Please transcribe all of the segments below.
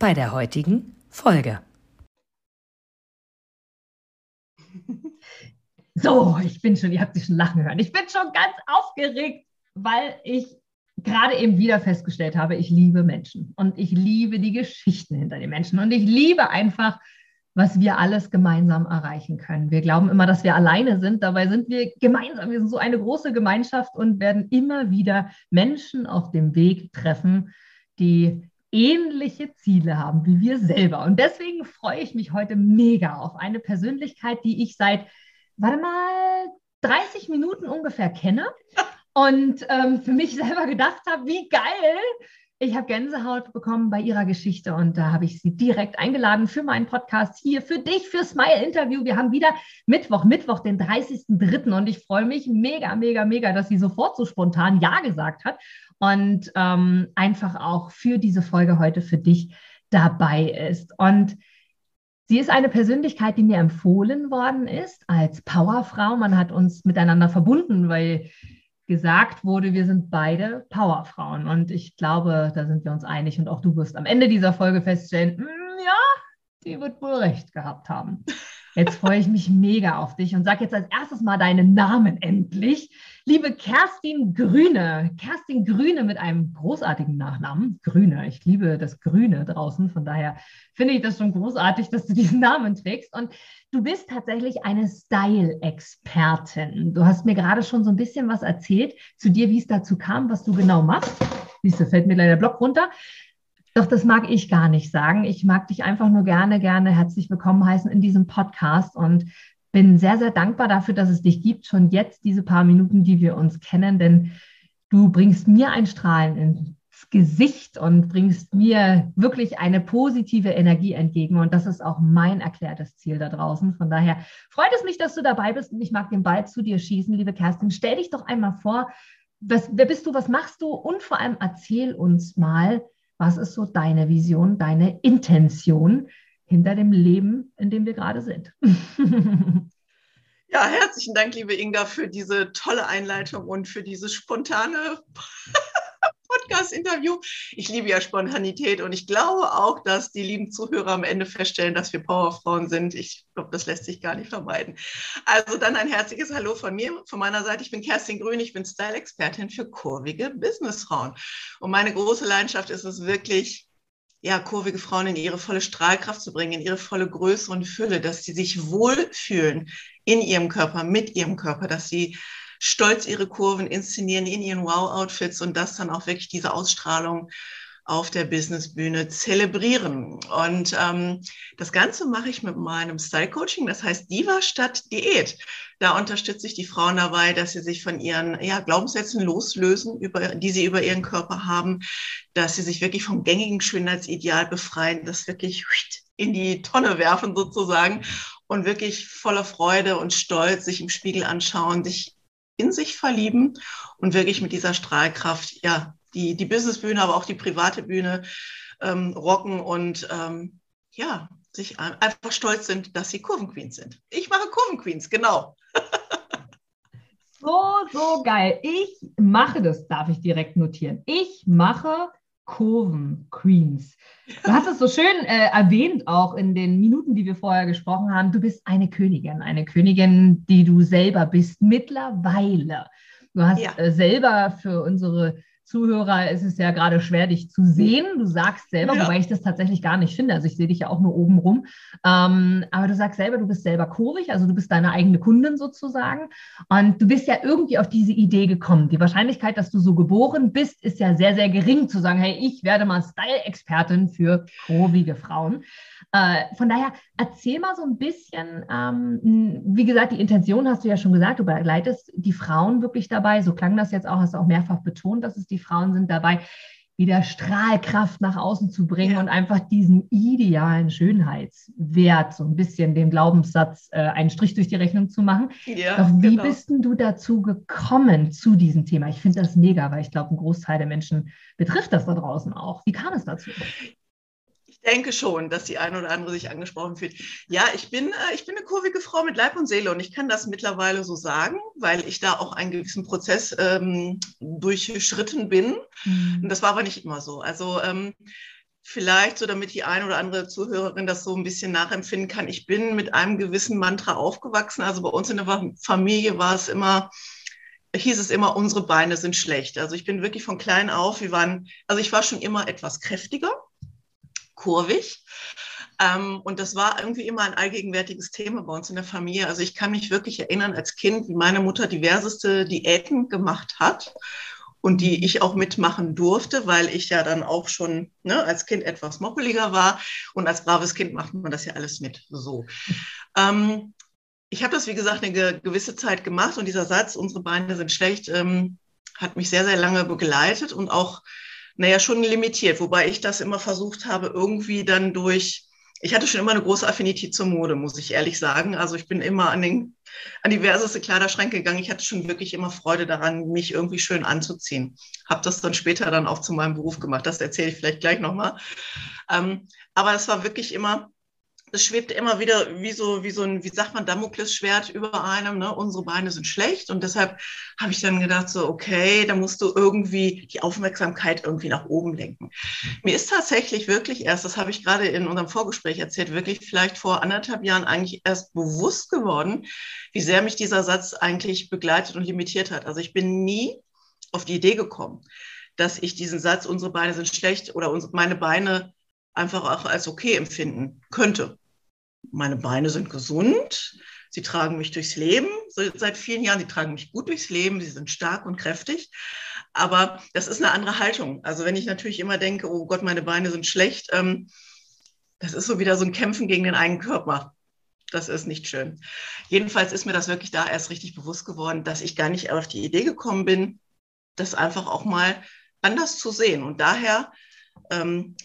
bei der heutigen Folge. So, ich bin schon, ihr habt sich schon lachen hören. Ich bin schon ganz aufgeregt, weil ich gerade eben wieder festgestellt habe, ich liebe Menschen und ich liebe die Geschichten hinter den Menschen und ich liebe einfach, was wir alles gemeinsam erreichen können. Wir glauben immer, dass wir alleine sind, dabei sind wir gemeinsam. Wir sind so eine große Gemeinschaft und werden immer wieder Menschen auf dem Weg treffen, die ähnliche Ziele haben wie wir selber. Und deswegen freue ich mich heute mega auf eine Persönlichkeit, die ich seit, warte mal, 30 Minuten ungefähr kenne und ähm, für mich selber gedacht habe, wie geil. Ich habe Gänsehaut bekommen bei ihrer Geschichte und da habe ich sie direkt eingeladen für meinen Podcast hier, für dich, für Smile Interview. Wir haben wieder Mittwoch, Mittwoch, den 30.03. und ich freue mich mega, mega, mega, dass sie sofort so spontan Ja gesagt hat und ähm, einfach auch für diese Folge heute für dich dabei ist. Und sie ist eine Persönlichkeit, die mir empfohlen worden ist als Powerfrau. Man hat uns miteinander verbunden, weil gesagt wurde, wir sind beide Powerfrauen. Und ich glaube, da sind wir uns einig. Und auch du wirst am Ende dieser Folge feststellen, mm, ja, die wird wohl recht gehabt haben. Jetzt freue ich mich mega auf dich und sag jetzt als erstes mal deinen Namen endlich. Liebe Kerstin Grüne, Kerstin Grüne mit einem großartigen Nachnamen, Grüne. Ich liebe das Grüne draußen, von daher finde ich das schon großartig, dass du diesen Namen trägst. Und du bist tatsächlich eine Style-Expertin. Du hast mir gerade schon so ein bisschen was erzählt zu dir, wie es dazu kam, was du genau machst. Siehst du, fällt mir leider der Block runter. Doch das mag ich gar nicht sagen. Ich mag dich einfach nur gerne, gerne herzlich willkommen heißen in diesem Podcast und bin sehr, sehr dankbar dafür, dass es dich gibt, schon jetzt diese paar Minuten, die wir uns kennen, denn du bringst mir ein Strahlen ins Gesicht und bringst mir wirklich eine positive Energie entgegen. Und das ist auch mein erklärtes Ziel da draußen. Von daher freut es mich, dass du dabei bist und ich mag den Ball zu dir schießen, liebe Kerstin. Stell dich doch einmal vor, was, wer bist du, was machst du und vor allem erzähl uns mal, was ist so deine Vision, deine Intention hinter dem Leben, in dem wir gerade sind? Ja, herzlichen Dank, liebe Inga, für diese tolle Einleitung und für dieses spontane Podcast-Interview. Ich liebe ja Spontanität und ich glaube auch, dass die lieben Zuhörer am Ende feststellen, dass wir Powerfrauen sind. Ich glaube, das lässt sich gar nicht vermeiden. Also dann ein herzliches Hallo von mir, von meiner Seite. Ich bin Kerstin Grün, ich bin Style-Expertin für kurvige Businessfrauen. Und meine große Leidenschaft ist es wirklich, ja, kurvige Frauen in ihre volle Strahlkraft zu bringen, in ihre volle Größe und Fülle, dass sie sich wohlfühlen in ihrem Körper, mit ihrem Körper, dass sie stolz ihre Kurven inszenieren in ihren Wow-Outfits und das dann auch wirklich diese Ausstrahlung auf der Businessbühne zelebrieren. Und ähm, das Ganze mache ich mit meinem Style-Coaching, das heißt Diva statt Diät. Da unterstütze ich die Frauen dabei, dass sie sich von ihren ja, Glaubenssätzen loslösen, über, die sie über ihren Körper haben, dass sie sich wirklich vom gängigen Schönheitsideal befreien, das wirklich in die Tonne werfen sozusagen und wirklich voller Freude und Stolz sich im Spiegel anschauen, sich in sich verlieben und wirklich mit dieser Strahlkraft, ja, die, die Businessbühne, aber auch die private Bühne ähm, rocken und ähm, ja, sich einfach stolz sind, dass sie Kurvenqueens sind. Ich mache Kurvenqueens, genau. so, so geil. Ich mache das, darf ich direkt notieren. Ich mache Kurven-Queens. Du hast es so schön äh, erwähnt, auch in den Minuten, die wir vorher gesprochen haben. Du bist eine Königin, eine Königin, die du selber bist, mittlerweile. Du hast ja. äh, selber für unsere Zuhörer ist es ja gerade schwer, dich zu sehen. Du sagst selber, ja. wobei ich das tatsächlich gar nicht finde. Also ich sehe dich ja auch nur oben rum. Ähm, aber du sagst selber, du bist selber kurvig, also du bist deine eigene Kundin sozusagen. Und du bist ja irgendwie auf diese Idee gekommen. Die Wahrscheinlichkeit, dass du so geboren bist, ist ja sehr, sehr gering zu sagen, hey, ich werde mal Style-Expertin für kurvige Frauen. Äh, von daher erzähl mal so ein bisschen, ähm, wie gesagt, die Intention hast du ja schon gesagt, du begleitest die Frauen wirklich dabei. So klang das jetzt auch, hast du auch mehrfach betont, dass es die Frauen sind dabei. wieder Strahlkraft nach außen zu bringen ja. und einfach diesen idealen Schönheitswert, so ein bisschen dem Glaubenssatz, äh, einen Strich durch die Rechnung zu machen. Ja, Doch wie genau. bist denn du dazu gekommen zu diesem Thema? Ich finde das mega, weil ich glaube, ein Großteil der Menschen betrifft das da draußen auch. Wie kam es dazu? Ich denke schon, dass die eine oder andere sich angesprochen fühlt. Ja, ich bin, äh, ich bin eine kurvige Frau mit Leib und Seele und ich kann das mittlerweile so sagen, weil ich da auch einen gewissen Prozess ähm, durchschritten bin. Mhm. Und das war aber nicht immer so. Also ähm, vielleicht so, damit die eine oder andere Zuhörerin das so ein bisschen nachempfinden kann. Ich bin mit einem gewissen Mantra aufgewachsen. Also bei uns in der Familie war es immer, hieß es immer, unsere Beine sind schlecht. Also ich bin wirklich von klein auf, wir waren, also ich war schon immer etwas kräftiger kurvig. Ähm, und das war irgendwie immer ein allgegenwärtiges Thema bei uns in der Familie. Also ich kann mich wirklich erinnern als Kind, wie meine Mutter diverseste Diäten gemacht hat und die ich auch mitmachen durfte, weil ich ja dann auch schon ne, als Kind etwas moppeliger war. Und als braves Kind macht man das ja alles mit so. Ähm, ich habe das, wie gesagt, eine gewisse Zeit gemacht und dieser Satz, unsere Beine sind schlecht, ähm, hat mich sehr, sehr lange begleitet und auch naja, schon limitiert, wobei ich das immer versucht habe, irgendwie dann durch, ich hatte schon immer eine große Affinität zur Mode, muss ich ehrlich sagen. Also ich bin immer an, den, an diverseste Kleiderschränke gegangen. Ich hatte schon wirklich immer Freude daran, mich irgendwie schön anzuziehen. Habe das dann später dann auch zu meinem Beruf gemacht. Das erzähle ich vielleicht gleich nochmal. Ähm, aber es war wirklich immer es schwebt immer wieder wie so, wie so ein, wie sagt man, Damoklesschwert über einem, ne? unsere Beine sind schlecht. Und deshalb habe ich dann gedacht, so, okay, da musst du irgendwie die Aufmerksamkeit irgendwie nach oben lenken. Mir ist tatsächlich wirklich erst, das habe ich gerade in unserem Vorgespräch erzählt, wirklich vielleicht vor anderthalb Jahren eigentlich erst bewusst geworden, wie sehr mich dieser Satz eigentlich begleitet und limitiert hat. Also ich bin nie auf die Idee gekommen, dass ich diesen Satz, unsere Beine sind schlecht oder meine Beine einfach auch als okay empfinden könnte meine Beine sind gesund, sie tragen mich durchs Leben, seit vielen Jahren, sie tragen mich gut durchs Leben, sie sind stark und kräftig. Aber das ist eine andere Haltung. Also wenn ich natürlich immer denke, oh Gott, meine Beine sind schlecht, ähm, das ist so wieder so ein Kämpfen gegen den eigenen Körper. Das ist nicht schön. Jedenfalls ist mir das wirklich da erst richtig bewusst geworden, dass ich gar nicht auf die Idee gekommen bin, das einfach auch mal anders zu sehen. Und daher ähm,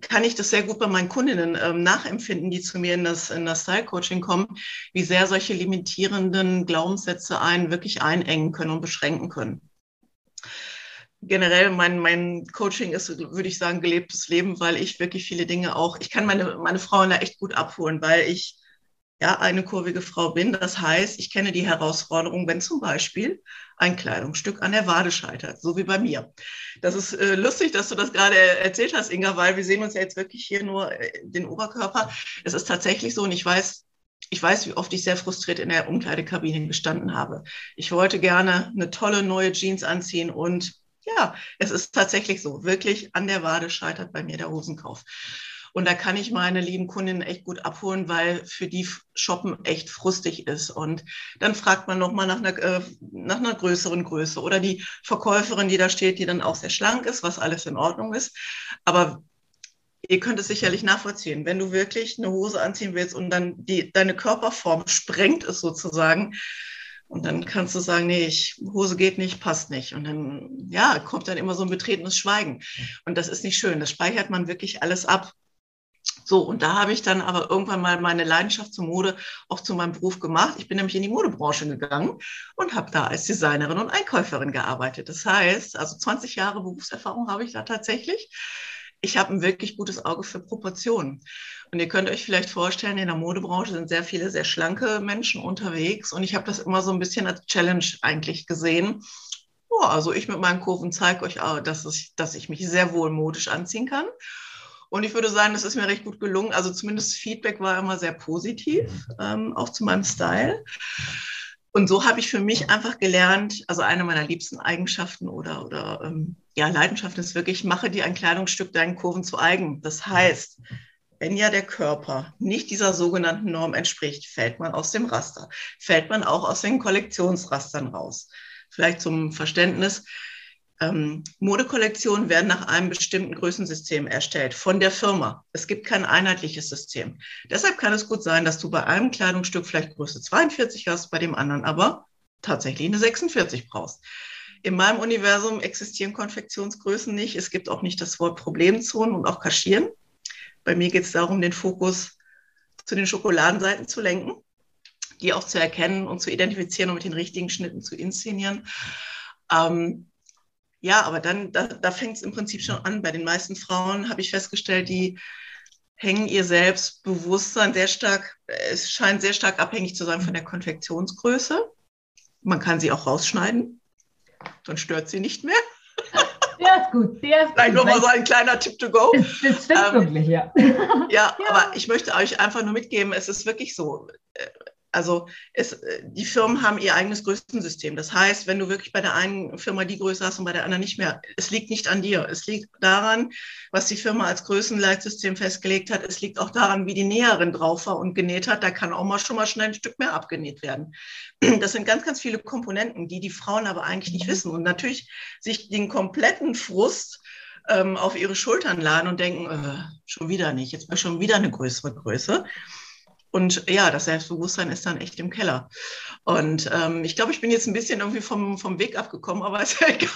kann ich das sehr gut bei meinen Kundinnen ähm, nachempfinden, die zu mir in das, in das Style-Coaching kommen, wie sehr solche limitierenden Glaubenssätze einen wirklich einengen können und beschränken können. Generell mein, mein Coaching ist, würde ich sagen, gelebtes Leben, weil ich wirklich viele Dinge auch, ich kann meine, meine Frauen da echt gut abholen, weil ich ja, eine kurvige Frau bin. Das heißt, ich kenne die Herausforderung, wenn zum Beispiel ein Kleidungsstück an der Wade scheitert, so wie bei mir. Das ist äh, lustig, dass du das gerade erzählt hast, Inga, weil wir sehen uns ja jetzt wirklich hier nur äh, den Oberkörper. Es ist tatsächlich so und ich weiß, ich weiß, wie oft ich sehr frustriert in der Umkleidekabine gestanden habe. Ich wollte gerne eine tolle neue Jeans anziehen und ja, es ist tatsächlich so. Wirklich an der Wade scheitert bei mir der Hosenkauf. Und da kann ich meine lieben Kundinnen echt gut abholen, weil für die Shoppen echt frustig ist. Und dann fragt man nochmal nach einer, äh, nach einer größeren Größe oder die Verkäuferin, die da steht, die dann auch sehr schlank ist, was alles in Ordnung ist. Aber ihr könnt es sicherlich nachvollziehen, wenn du wirklich eine Hose anziehen willst und dann die, deine Körperform sprengt es sozusagen, und dann kannst du sagen, nee, ich, Hose geht nicht, passt nicht. Und dann, ja, kommt dann immer so ein betretenes Schweigen. Und das ist nicht schön. Das speichert man wirklich alles ab. So, und da habe ich dann aber irgendwann mal meine Leidenschaft zur Mode auch zu meinem Beruf gemacht. Ich bin nämlich in die Modebranche gegangen und habe da als Designerin und Einkäuferin gearbeitet. Das heißt, also 20 Jahre Berufserfahrung habe ich da tatsächlich. Ich habe ein wirklich gutes Auge für Proportionen. Und ihr könnt euch vielleicht vorstellen, in der Modebranche sind sehr viele sehr schlanke Menschen unterwegs. Und ich habe das immer so ein bisschen als Challenge eigentlich gesehen. Oh, also ich mit meinen Kurven zeige euch, auch, dass ich, dass ich mich sehr wohl modisch anziehen kann. Und ich würde sagen, das ist mir recht gut gelungen. Also zumindest Feedback war immer sehr positiv, ähm, auch zu meinem Style. Und so habe ich für mich einfach gelernt, also eine meiner liebsten Eigenschaften oder, oder ähm, ja, Leidenschaften ist wirklich, mache dir ein Kleidungsstück deinen Kurven zu eigen. Das heißt, wenn ja der Körper nicht dieser sogenannten Norm entspricht, fällt man aus dem Raster, fällt man auch aus den Kollektionsrastern raus. Vielleicht zum Verständnis, ähm, Modekollektionen werden nach einem bestimmten Größensystem erstellt von der Firma. Es gibt kein einheitliches System. Deshalb kann es gut sein, dass du bei einem Kleidungsstück vielleicht Größe 42 hast, bei dem anderen aber tatsächlich eine 46 brauchst. In meinem Universum existieren Konfektionsgrößen nicht. Es gibt auch nicht das Wort Problemzonen und auch Kaschieren. Bei mir geht es darum, den Fokus zu den Schokoladenseiten zu lenken, die auch zu erkennen und zu identifizieren und mit den richtigen Schnitten zu inszenieren. Ähm, ja, aber dann, da, da fängt es im Prinzip schon an. Bei den meisten Frauen habe ich festgestellt, die hängen ihr Selbstbewusstsein sehr stark, es scheint sehr stark abhängig zu sein von der Konfektionsgröße. Man kann sie auch rausschneiden, dann stört sie nicht mehr. Der ist gut, der ist Vielleicht nochmal so ein kleiner Tipp to go. Das, das stimmt ähm, wirklich, ja. ja. ja. aber ich möchte euch einfach nur mitgeben, es ist wirklich so. Also es, äh, die Firmen haben ihr eigenes Größensystem. Das heißt, wenn du wirklich bei der einen Firma die Größe hast und bei der anderen nicht mehr, es liegt nicht an dir. Es liegt daran, was die Firma als Größenleitsystem festgelegt hat. Es liegt auch daran, wie die Näherin drauf war und genäht hat. Da kann auch mal schon mal schnell ein Stück mehr abgenäht werden. Das sind ganz, ganz viele Komponenten, die die Frauen aber eigentlich nicht wissen und natürlich sich den kompletten Frust ähm, auf ihre Schultern laden und denken, äh, schon wieder nicht, jetzt war schon wieder eine größere Größe. Und ja, das Selbstbewusstsein ist dann echt im Keller. Und ähm, ich glaube, ich bin jetzt ein bisschen irgendwie vom, vom Weg abgekommen, aber ist ja egal.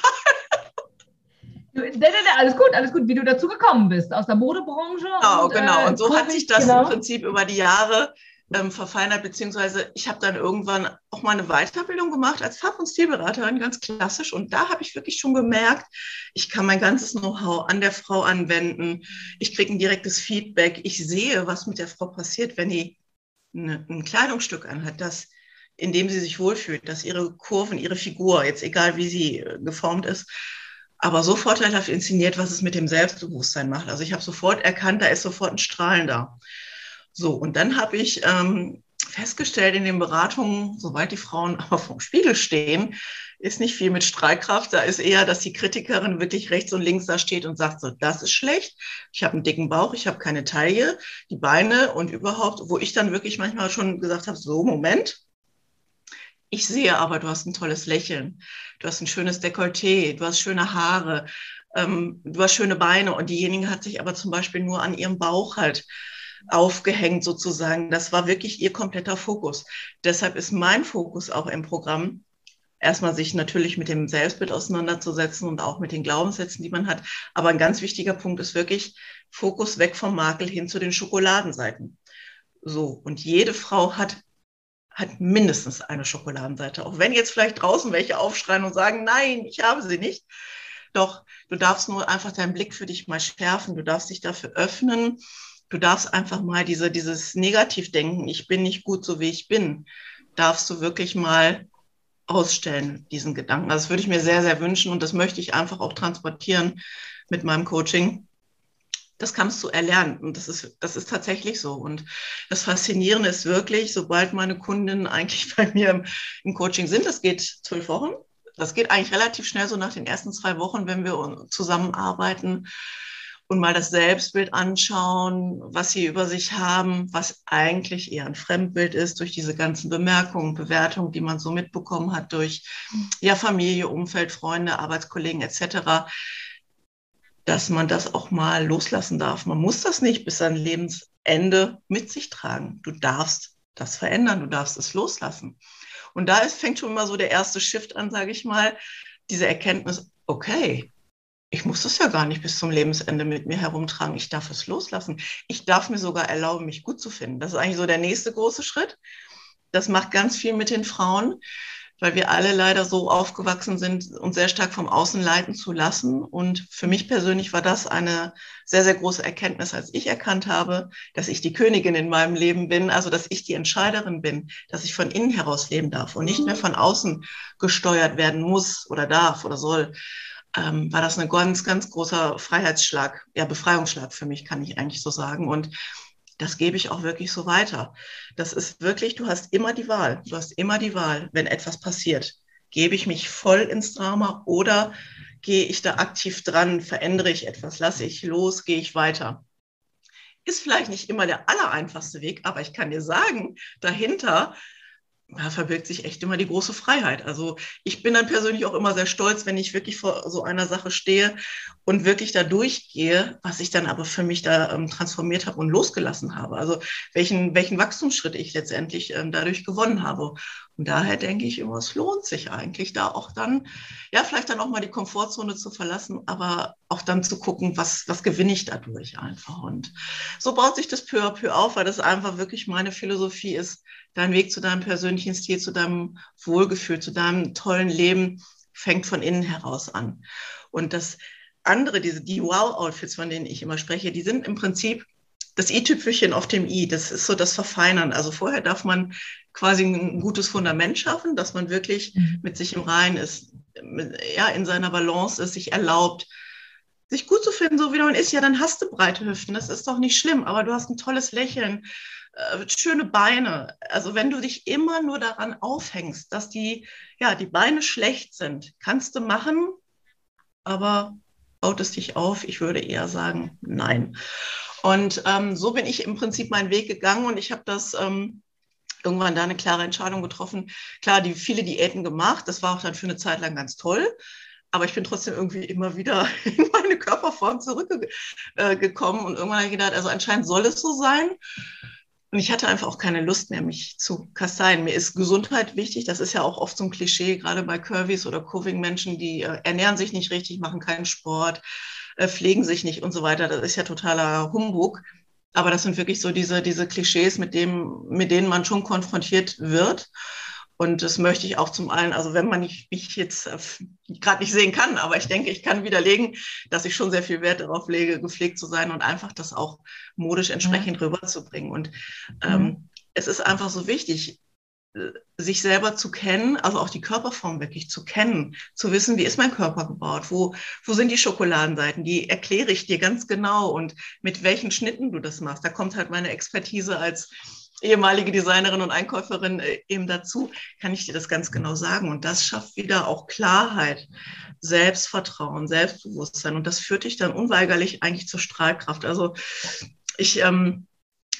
Nee, nee, nee, alles gut, alles gut, wie du dazu gekommen bist, aus der Modebranche. Genau, und, genau. Und so äh, hat sich das genau. im Prinzip über die Jahre ähm, verfeinert, beziehungsweise ich habe dann irgendwann auch mal eine Weiterbildung gemacht als Fach- und Stilberaterin, ganz klassisch. Und da habe ich wirklich schon gemerkt, ich kann mein ganzes Know-how an der Frau anwenden. Ich kriege ein direktes Feedback. Ich sehe, was mit der Frau passiert, wenn die eine, ein Kleidungsstück anhat, das, in dem sie sich wohlfühlt, dass ihre Kurven, ihre Figur, jetzt egal wie sie äh, geformt ist, aber so vorteilhaft inszeniert, was es mit dem Selbstbewusstsein macht. Also ich habe sofort erkannt, da ist sofort ein Strahlen da. So, und dann habe ich ähm, festgestellt in den Beratungen, soweit die Frauen aber vom Spiegel stehen, ist nicht viel mit Streitkraft. Da ist eher, dass die Kritikerin wirklich rechts und links da steht und sagt so, das ist schlecht. Ich habe einen dicken Bauch, ich habe keine Taille, die Beine und überhaupt, wo ich dann wirklich manchmal schon gesagt habe, so, Moment. Ich sehe aber, du hast ein tolles Lächeln, du hast ein schönes Dekolleté, du hast schöne Haare, ähm, du hast schöne Beine und diejenige hat sich aber zum Beispiel nur an ihrem Bauch halt aufgehängt sozusagen. Das war wirklich ihr kompletter Fokus. Deshalb ist mein Fokus auch im Programm, erstmal sich natürlich mit dem Selbstbild auseinanderzusetzen und auch mit den Glaubenssätzen, die man hat. Aber ein ganz wichtiger Punkt ist wirklich Fokus weg vom Makel hin zu den Schokoladenseiten. So. Und jede Frau hat hat mindestens eine Schokoladenseite. Auch wenn jetzt vielleicht draußen welche aufschreien und sagen, nein, ich habe sie nicht. Doch, du darfst nur einfach deinen Blick für dich mal schärfen. Du darfst dich dafür öffnen du darfst einfach mal diese, dieses Negativdenken, ich bin nicht gut so wie ich bin, darfst du wirklich mal ausstellen, diesen Gedanken. Das würde ich mir sehr, sehr wünschen und das möchte ich einfach auch transportieren mit meinem Coaching. Das kannst du erlernen und das ist, das ist tatsächlich so. Und das Faszinierende ist wirklich, sobald meine Kundinnen eigentlich bei mir im, im Coaching sind, das geht zwölf Wochen, das geht eigentlich relativ schnell, so nach den ersten zwei Wochen, wenn wir zusammenarbeiten, und mal das Selbstbild anschauen, was sie über sich haben, was eigentlich eher ein Fremdbild ist durch diese ganzen Bemerkungen, Bewertungen, die man so mitbekommen hat durch ja Familie, Umfeld, Freunde, Arbeitskollegen etc., dass man das auch mal loslassen darf. Man muss das nicht bis an Lebensende mit sich tragen. Du darfst das verändern, du darfst es loslassen. Und da ist, fängt schon immer so der erste Shift an, sage ich mal, diese Erkenntnis, okay, ich muss das ja gar nicht bis zum Lebensende mit mir herumtragen. Ich darf es loslassen. Ich darf mir sogar erlauben, mich gut zu finden. Das ist eigentlich so der nächste große Schritt. Das macht ganz viel mit den Frauen, weil wir alle leider so aufgewachsen sind, uns sehr stark vom Außen leiten zu lassen. Und für mich persönlich war das eine sehr, sehr große Erkenntnis, als ich erkannt habe, dass ich die Königin in meinem Leben bin, also dass ich die Entscheiderin bin, dass ich von innen heraus leben darf und nicht mehr von außen gesteuert werden muss oder darf oder soll ähm, war das ein ganz, ganz großer Freiheitsschlag, ja, Befreiungsschlag für mich, kann ich eigentlich so sagen. Und das gebe ich auch wirklich so weiter. Das ist wirklich, du hast immer die Wahl. Du hast immer die Wahl, wenn etwas passiert. Gebe ich mich voll ins Drama oder gehe ich da aktiv dran, verändere ich etwas, lasse ich los, gehe ich weiter. Ist vielleicht nicht immer der allereinfachste Weg, aber ich kann dir sagen, dahinter da verbirgt sich echt immer die große Freiheit. Also ich bin dann persönlich auch immer sehr stolz, wenn ich wirklich vor so einer Sache stehe und wirklich da durchgehe, was ich dann aber für mich da ähm, transformiert habe und losgelassen habe. Also welchen, welchen Wachstumsschritt ich letztendlich ähm, dadurch gewonnen habe. Und daher denke ich immer, es lohnt sich eigentlich, da auch dann, ja, vielleicht dann auch mal die Komfortzone zu verlassen, aber auch dann zu gucken, was, was gewinne ich dadurch einfach. Und so baut sich das peu à peu auf, weil das einfach wirklich meine Philosophie ist, dein Weg zu deinem persönlichen Stil, zu deinem Wohlgefühl, zu deinem tollen Leben fängt von innen heraus an. Und das andere, diese, die Wow-Outfits, von denen ich immer spreche, die sind im Prinzip das i-Tüpfelchen auf dem i. Das ist so das Verfeinern. Also vorher darf man quasi ein gutes Fundament schaffen, dass man wirklich mhm. mit sich im Reinen ist, mit, ja, in seiner Balance ist, sich erlaubt, sich gut zu finden, so wie man ist. Ja, dann hast du breite Hüften. Das ist doch nicht schlimm, aber du hast ein tolles Lächeln äh, schöne Beine. Also wenn du dich immer nur daran aufhängst, dass die, ja, die Beine schlecht sind, kannst du machen, aber baut es dich auf? Ich würde eher sagen, nein. Und ähm, so bin ich im Prinzip meinen Weg gegangen und ich habe das ähm, irgendwann da eine klare Entscheidung getroffen. Klar, die viele Diäten gemacht, das war auch dann für eine Zeit lang ganz toll. Aber ich bin trotzdem irgendwie immer wieder in meine Körperform zurückgekommen äh, und irgendwann habe ich gedacht, also anscheinend soll es so sein. Und ich hatte einfach auch keine Lust mehr, mich zu kasteien. Mir ist Gesundheit wichtig. Das ist ja auch oft so ein Klischee, gerade bei Curvys oder Coving-Menschen, die äh, ernähren sich nicht richtig, machen keinen Sport, äh, pflegen sich nicht und so weiter. Das ist ja totaler Humbug. Aber das sind wirklich so diese, diese Klischees, mit, dem, mit denen man schon konfrontiert wird. Und das möchte ich auch zum einen, also wenn man mich jetzt äh, gerade nicht sehen kann, aber ich denke, ich kann widerlegen, dass ich schon sehr viel Wert darauf lege, gepflegt zu sein und einfach das auch modisch entsprechend ja. rüberzubringen. Und ähm, mhm. es ist einfach so wichtig, äh, sich selber zu kennen, also auch die Körperform wirklich zu kennen, zu wissen, wie ist mein Körper gebaut, wo, wo sind die Schokoladenseiten, die erkläre ich dir ganz genau und mit welchen Schnitten du das machst. Da kommt halt meine Expertise als ehemalige Designerin und Einkäuferin äh, eben dazu, kann ich dir das ganz genau sagen. Und das schafft wieder auch Klarheit, Selbstvertrauen, Selbstbewusstsein. Und das führt dich dann unweigerlich eigentlich zur Strahlkraft. Also ich, ähm,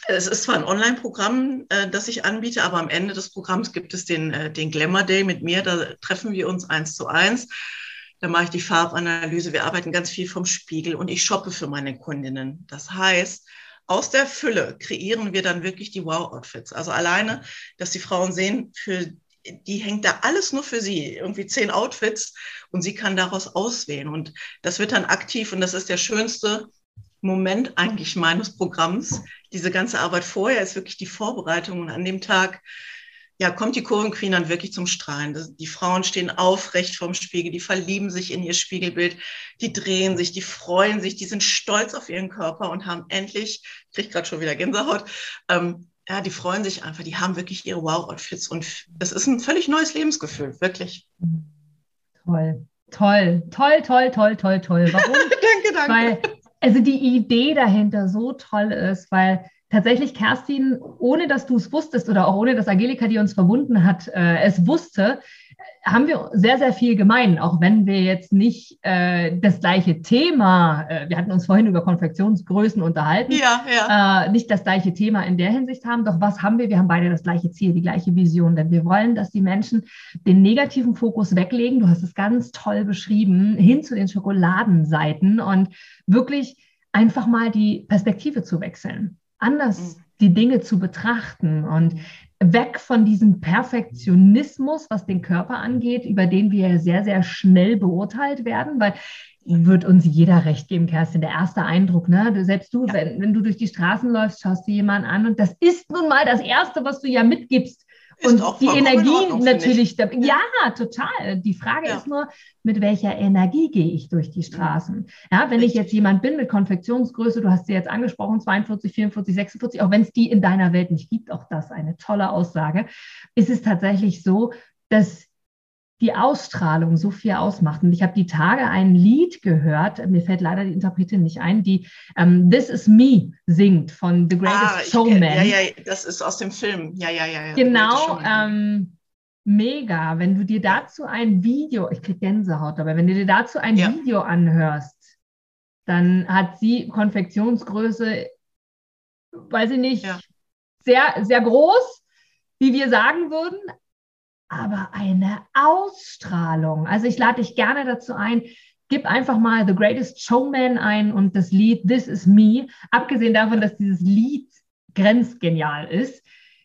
es ist zwar ein Online-Programm, äh, das ich anbiete, aber am Ende des Programms gibt es den, äh, den Glamour Day mit mir. Da treffen wir uns eins zu eins. Da mache ich die Farbanalyse. Wir arbeiten ganz viel vom Spiegel und ich shoppe für meine Kundinnen. Das heißt, aus der Fülle kreieren wir dann wirklich die Wow-Outfits. Also alleine, dass die Frauen sehen, für die hängt da alles nur für sie, irgendwie zehn Outfits und sie kann daraus auswählen. Und das wird dann aktiv und das ist der schönste Moment eigentlich meines Programms. Diese ganze Arbeit vorher ist wirklich die Vorbereitung und an dem Tag ja, kommt die Kurvenqueen dann wirklich zum Strahlen. Die Frauen stehen aufrecht vorm Spiegel, die verlieben sich in ihr Spiegelbild, die drehen sich, die freuen sich, die sind stolz auf ihren Körper und haben endlich, ich kriege gerade schon wieder Gänsehaut, ähm, ja, die freuen sich einfach, die haben wirklich ihre Wow-Outfits und es ist ein völlig neues Lebensgefühl, wirklich. Toll, toll, toll, toll, toll, toll, toll. Warum? danke, danke. Weil also die Idee dahinter so toll ist, weil tatsächlich, Kerstin, ohne dass du es wusstest oder auch ohne dass Angelika, die uns verbunden hat, äh, es wusste, haben wir sehr, sehr viel gemein, auch wenn wir jetzt nicht äh, das gleiche Thema, äh, wir hatten uns vorhin über Konfektionsgrößen unterhalten, ja, ja. Äh, nicht das gleiche Thema in der Hinsicht haben. Doch was haben wir? Wir haben beide das gleiche Ziel, die gleiche Vision, denn wir wollen, dass die Menschen den negativen Fokus weglegen. Du hast es ganz toll beschrieben, hin zu den Schokoladenseiten und wirklich einfach mal die Perspektive zu wechseln anders mhm. die Dinge zu betrachten und weg von diesem Perfektionismus, was den Körper angeht, über den wir sehr, sehr schnell beurteilt werden, weil wird uns jeder recht geben, Kerstin. Der erste Eindruck, ne? Selbst du, ja. wenn, wenn du durch die Straßen läufst, schaust du jemanden an und das ist nun mal das Erste, was du ja mitgibst und die Energie natürlich, da, ja. ja. total. Die Frage ja. ist nur, mit welcher Energie gehe ich durch die Straßen? Ja, wenn Richtig. ich jetzt jemand bin mit Konfektionsgröße, du hast sie jetzt angesprochen, 42, 44, 46, auch wenn es die in deiner Welt nicht gibt, auch das eine tolle Aussage, ist es tatsächlich so, dass die Ausstrahlung so viel ausmacht. Und ich habe die Tage ein Lied gehört, mir fällt leider die Interpretin nicht ein, die ähm, This Is Me singt von The Greatest ah, Showman. ja, ja, das ist aus dem Film. Ja, ja, ja. ja genau. Ähm, mega. Wenn du dir dazu ein Video, ich kriege Gänsehaut dabei, wenn du dir dazu ein ja. Video anhörst, dann hat sie Konfektionsgröße, weiß ich nicht, ja. sehr, sehr groß, wie wir sagen würden, aber eine Ausstrahlung. Also ich lade dich gerne dazu ein, gib einfach mal The Greatest Showman ein und das Lied This Is Me. Abgesehen davon, dass dieses Lied grenzgenial ist,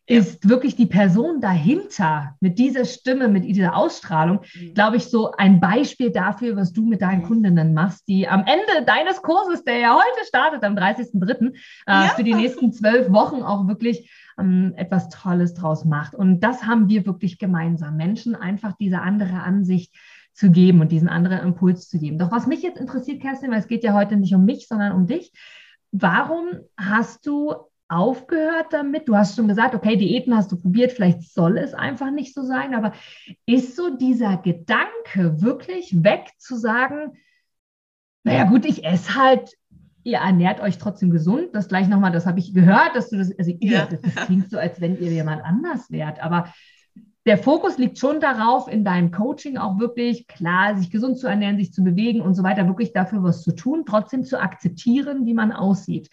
ist wirklich die Person dahinter mit dieser Stimme, mit dieser Ausstrahlung, mhm. glaube ich, so ein Beispiel dafür, was du mit deinen mhm. Kundinnen machst, die am Ende deines Kurses, der ja heute startet, am 30.03., äh, ja. für die nächsten zwölf Wochen auch wirklich ähm, etwas Tolles draus macht. Und das haben wir wirklich gemeinsam, Menschen einfach diese andere Ansicht zu geben und diesen anderen Impuls zu geben. Doch was mich jetzt interessiert, Kerstin, weil es geht ja heute nicht um mich, sondern um dich. Warum hast du aufgehört damit? Du hast schon gesagt, okay, Diäten hast du probiert, vielleicht soll es einfach nicht so sein, aber ist so dieser Gedanke wirklich weg zu sagen, naja gut, ich esse halt, ihr ernährt euch trotzdem gesund, das gleich nochmal, das habe ich gehört, dass du das, also ihr, ja. das, das klingt so, als wenn ihr jemand anders wärt, aber der Fokus liegt schon darauf, in deinem Coaching auch wirklich klar, sich gesund zu ernähren, sich zu bewegen und so weiter, wirklich dafür was zu tun, trotzdem zu akzeptieren, wie man aussieht.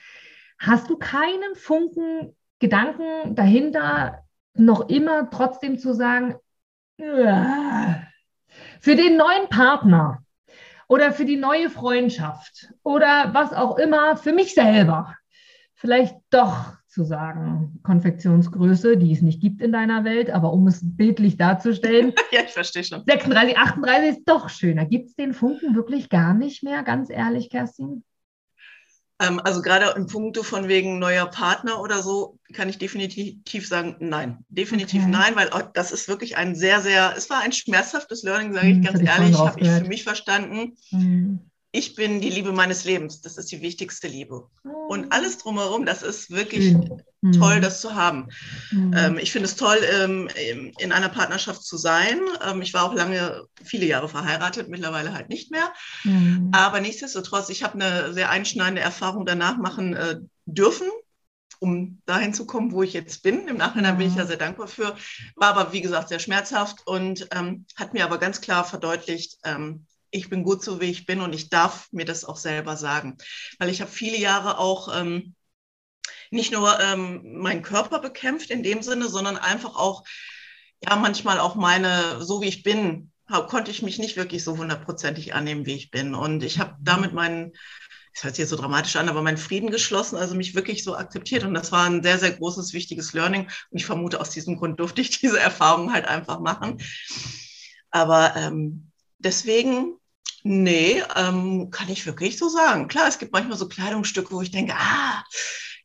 Hast du keinen Funken Gedanken dahinter, noch immer trotzdem zu sagen, für den neuen Partner oder für die neue Freundschaft oder was auch immer, für mich selber, vielleicht doch zu sagen, Konfektionsgröße, die es nicht gibt in deiner Welt, aber um es bildlich darzustellen. ja, ich verstehe schon. 36, 38 ist doch schöner. Gibt es den Funken wirklich gar nicht mehr, ganz ehrlich, Kerstin? Ähm, also gerade im Punkt von wegen neuer Partner oder so, kann ich definitiv sagen, nein. Definitiv okay. nein, weil das ist wirklich ein sehr, sehr, es war ein schmerzhaftes Learning, sage ich hm, ganz ehrlich, habe ich für mich verstanden. Mhm ich bin die Liebe meines Lebens. Das ist die wichtigste Liebe. Und oh. alles drumherum, das ist wirklich mhm. toll, das zu haben. Mhm. Ähm, ich finde es toll, ähm, in einer Partnerschaft zu sein. Ähm, ich war auch lange, viele Jahre verheiratet, mittlerweile halt nicht mehr. Mhm. Aber nichtsdestotrotz, ich habe eine sehr einschneidende Erfahrung danach machen äh, dürfen um dahin zu kommen, wo ich jetzt bin. Im Nachhinein bin ich ja sehr dankbar für. War aber, wie gesagt, sehr schmerzhaft und ähm, hat mir aber ganz klar verdeutlicht, ähm, ich bin gut so, wie ich bin und ich darf mir das auch selber sagen. Weil ich habe viele Jahre auch ähm, nicht nur ähm, meinen Körper bekämpft in dem Sinne, sondern einfach auch, ja, manchmal auch meine, so wie ich bin, hab, konnte ich mich nicht wirklich so hundertprozentig annehmen, wie ich bin. Und ich habe damit meinen, das hört sich jetzt so dramatisch an, aber meinen Frieden geschlossen, also mich wirklich so akzeptiert. Und das war ein sehr, sehr großes, wichtiges Learning. Und ich vermute, aus diesem Grund durfte ich diese Erfahrung halt einfach machen. Aber ähm, deswegen Nee, ähm, kann ich wirklich so sagen. Klar, es gibt manchmal so Kleidungsstücke, wo ich denke, ah,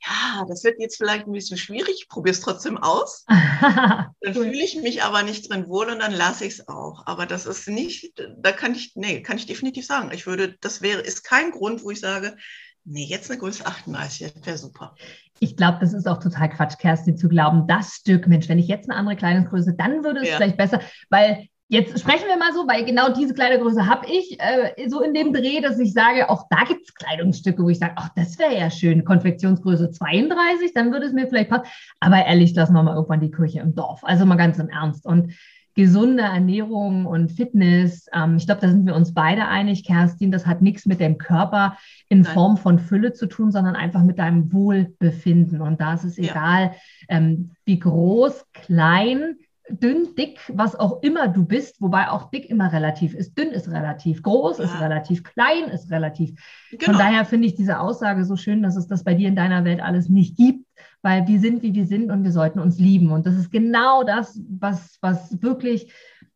ja, das wird jetzt vielleicht ein bisschen schwierig, ich probiere es trotzdem aus. dann fühle ich mich aber nicht drin wohl und dann lasse ich es auch. Aber das ist nicht, da kann ich, nee, kann ich definitiv sagen. Ich würde, das wäre, ist kein Grund, wo ich sage, nee, jetzt eine Größe 38, das wäre super. Ich glaube, das ist auch total Quatsch, Kerstin, zu glauben, das Stück, Mensch, wenn ich jetzt eine andere Kleidungsgröße, dann würde es ja. vielleicht besser, weil Jetzt sprechen wir mal so, weil genau diese Kleidergröße habe ich, äh, so in dem Dreh, dass ich sage, auch da gibt es Kleidungsstücke, wo ich sage, ach, das wäre ja schön, Konfektionsgröße 32, dann würde es mir vielleicht passen. Aber ehrlich, lassen wir mal irgendwann die Kirche im Dorf. Also mal ganz im Ernst. Und gesunde Ernährung und Fitness, ähm, ich glaube, da sind wir uns beide einig, Kerstin, das hat nichts mit dem Körper in Form von Fülle zu tun, sondern einfach mit deinem Wohlbefinden. Und da ist es ja. egal, ähm, wie groß, klein, dünn, dick, was auch immer du bist, wobei auch dick immer relativ ist. Dünn ist relativ, groß ja. ist relativ, klein ist relativ. Genau. Von daher finde ich diese Aussage so schön, dass es das bei dir in deiner Welt alles nicht gibt, weil wir sind, wie wir sind und wir sollten uns lieben. Und das ist genau das, was, was wirklich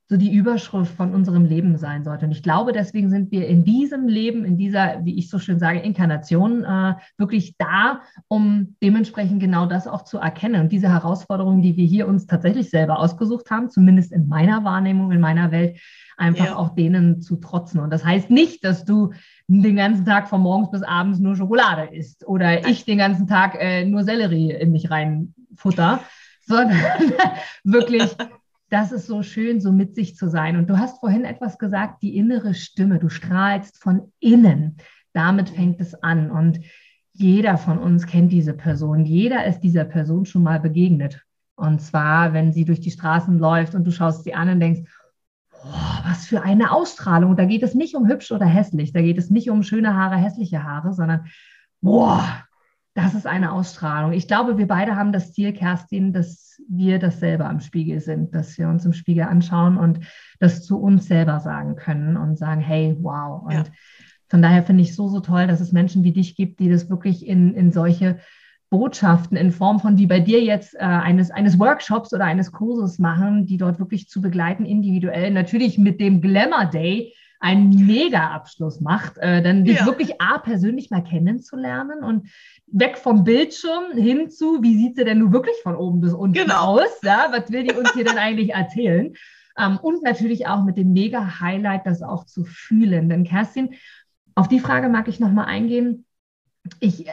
so die Überschrift von unserem Leben sein sollte. Und ich glaube, deswegen sind wir in diesem Leben, in dieser, wie ich so schön sage, Inkarnation äh, wirklich da, um dementsprechend genau das auch zu erkennen. Und diese Herausforderungen, die wir hier uns tatsächlich selber ausgesucht haben, zumindest in meiner Wahrnehmung, in meiner Welt, einfach ja. auch denen zu trotzen. Und das heißt nicht, dass du den ganzen Tag von morgens bis abends nur Schokolade isst oder ich den ganzen Tag äh, nur Sellerie in mich reinfutter, sondern wirklich das ist so schön, so mit sich zu sein. Und du hast vorhin etwas gesagt, die innere Stimme. Du strahlst von innen. Damit fängt es an. Und jeder von uns kennt diese Person. Jeder ist dieser Person schon mal begegnet. Und zwar, wenn sie durch die Straßen läuft und du schaust sie an und denkst, oh, was für eine Ausstrahlung. Da geht es nicht um hübsch oder hässlich. Da geht es nicht um schöne Haare, hässliche Haare, sondern boah, das ist eine Ausstrahlung. Ich glaube, wir beide haben das Ziel, Kerstin, dass wir das selber am Spiegel sind, dass wir uns im Spiegel anschauen und das zu uns selber sagen können und sagen, hey, wow. Und ja. von daher finde ich so, so toll, dass es Menschen wie dich gibt, die das wirklich in, in solche Botschaften in Form von, wie bei dir jetzt, äh, eines, eines Workshops oder eines Kurses machen, die dort wirklich zu begleiten, individuell, natürlich mit dem Glamour Day, einen Mega-Abschluss macht, äh, dann dich ja. wirklich A, persönlich mal kennenzulernen und weg vom Bildschirm hin zu, wie sieht sie denn nun wirklich von oben bis unten genau. aus? Ja? Was will die uns hier denn eigentlich erzählen? Ähm, und natürlich auch mit dem Mega-Highlight, das auch zu fühlen. Denn Kerstin, auf die Frage mag ich nochmal eingehen. Ich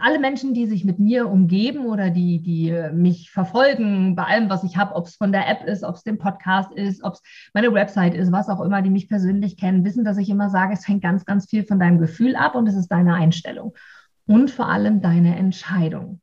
alle Menschen, die sich mit mir umgeben oder die, die mich verfolgen bei allem, was ich habe, ob es von der App ist, ob es dem Podcast ist, ob es meine Website ist, was auch immer, die mich persönlich kennen, wissen, dass ich immer sage, es hängt ganz, ganz viel von deinem Gefühl ab und es ist deine Einstellung und vor allem deine Entscheidung.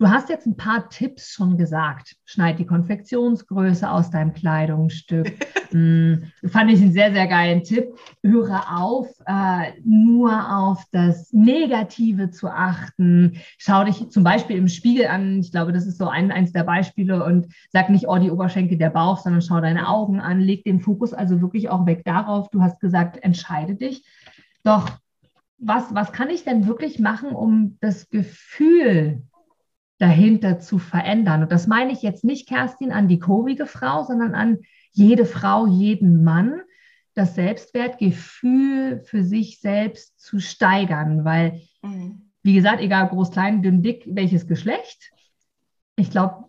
Du hast jetzt ein paar Tipps schon gesagt. Schneid die Konfektionsgröße aus deinem Kleidungsstück. mm, fand ich einen sehr, sehr geilen Tipp. Höre auf, äh, nur auf das Negative zu achten. Schau dich zum Beispiel im Spiegel an. Ich glaube, das ist so ein, eins der Beispiele. Und sag nicht, oh, die Oberschenkel, der Bauch, sondern schau deine Augen an. Leg den Fokus also wirklich auch weg darauf. Du hast gesagt, entscheide dich. Doch was, was kann ich denn wirklich machen, um das Gefühl dahinter zu verändern. Und das meine ich jetzt nicht, Kerstin, an die kurvige Frau, sondern an jede Frau, jeden Mann, das Selbstwertgefühl für sich selbst zu steigern. Weil, mhm. wie gesagt, egal groß, klein, dünn, dick, welches Geschlecht, ich glaube,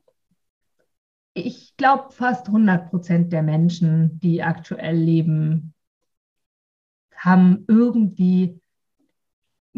ich glaube, fast 100 Prozent der Menschen, die aktuell leben, haben irgendwie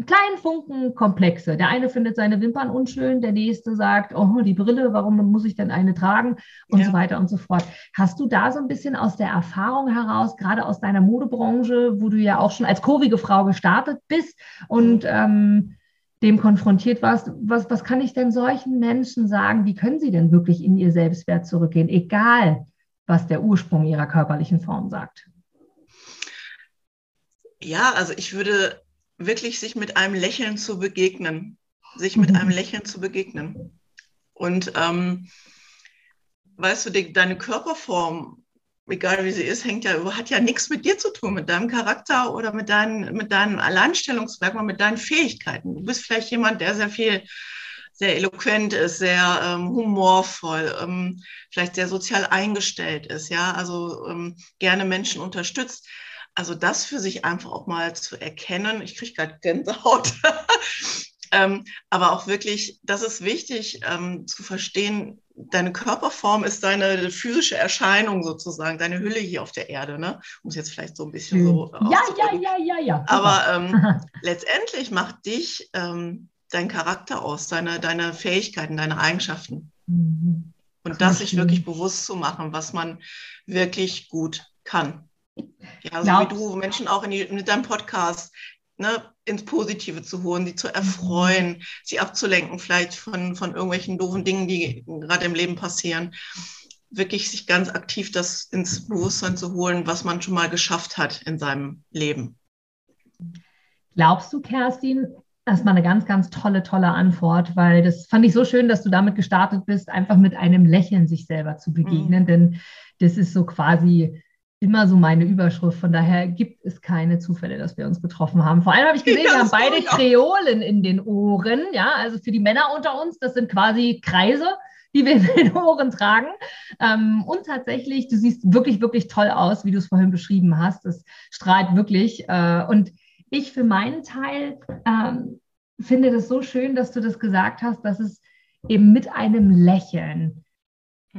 kleinen Funken Komplexe. Der eine findet seine Wimpern unschön, der nächste sagt, oh, die Brille, warum muss ich denn eine tragen und ja. so weiter und so fort. Hast du da so ein bisschen aus der Erfahrung heraus, gerade aus deiner Modebranche, wo du ja auch schon als kurvige Frau gestartet bist und mhm. ähm, dem konfrontiert warst, was, was kann ich denn solchen Menschen sagen? Wie können sie denn wirklich in ihr Selbstwert zurückgehen, egal was der Ursprung ihrer körperlichen Form sagt? Ja, also ich würde wirklich sich mit einem Lächeln zu begegnen, sich mit einem Lächeln zu begegnen. Und ähm, weißt du, die, deine Körperform, egal wie sie ist, hängt ja, hat ja nichts mit dir zu tun, mit deinem Charakter oder mit deinen, mit deinen Alleinstellungsmerkmalen, mit deinen Fähigkeiten. Du bist vielleicht jemand, der sehr viel sehr eloquent ist, sehr ähm, humorvoll, ähm, vielleicht sehr sozial eingestellt ist, ja, also ähm, gerne Menschen unterstützt. Also das für sich einfach auch mal zu erkennen, ich kriege gerade Gänsehaut, ähm, aber auch wirklich, das ist wichtig ähm, zu verstehen, deine Körperform ist deine physische Erscheinung sozusagen, deine Hülle hier auf der Erde, ne? Um es jetzt vielleicht so ein bisschen so. Äh, ja, ja, ja, ja, ja. Aber ähm, letztendlich macht dich ähm, dein Charakter aus, deine, deine Fähigkeiten, deine Eigenschaften. Mhm. Und das sich wirklich bewusst zu machen, was man wirklich gut kann. Ja, so Glaubst. wie du Menschen auch in, die, in deinem Podcast ne, ins Positive zu holen, sie zu erfreuen, sie abzulenken, vielleicht von, von irgendwelchen doofen Dingen, die gerade im Leben passieren. Wirklich sich ganz aktiv das ins Bewusstsein zu holen, was man schon mal geschafft hat in seinem Leben. Glaubst du, Kerstin, das war eine ganz, ganz tolle, tolle Antwort, weil das fand ich so schön, dass du damit gestartet bist, einfach mit einem Lächeln sich selber zu begegnen, mhm. denn das ist so quasi immer so meine Überschrift. Von daher gibt es keine Zufälle, dass wir uns getroffen haben. Vor allem habe ich gesehen, ja, wir haben beide Kreolen in den Ohren. Ja, also für die Männer unter uns, das sind quasi Kreise, die wir in den Ohren tragen. Ähm, und tatsächlich, du siehst wirklich, wirklich toll aus, wie du es vorhin beschrieben hast. Das strahlt wirklich. Äh, und ich für meinen Teil ähm, finde das so schön, dass du das gesagt hast, dass es eben mit einem Lächeln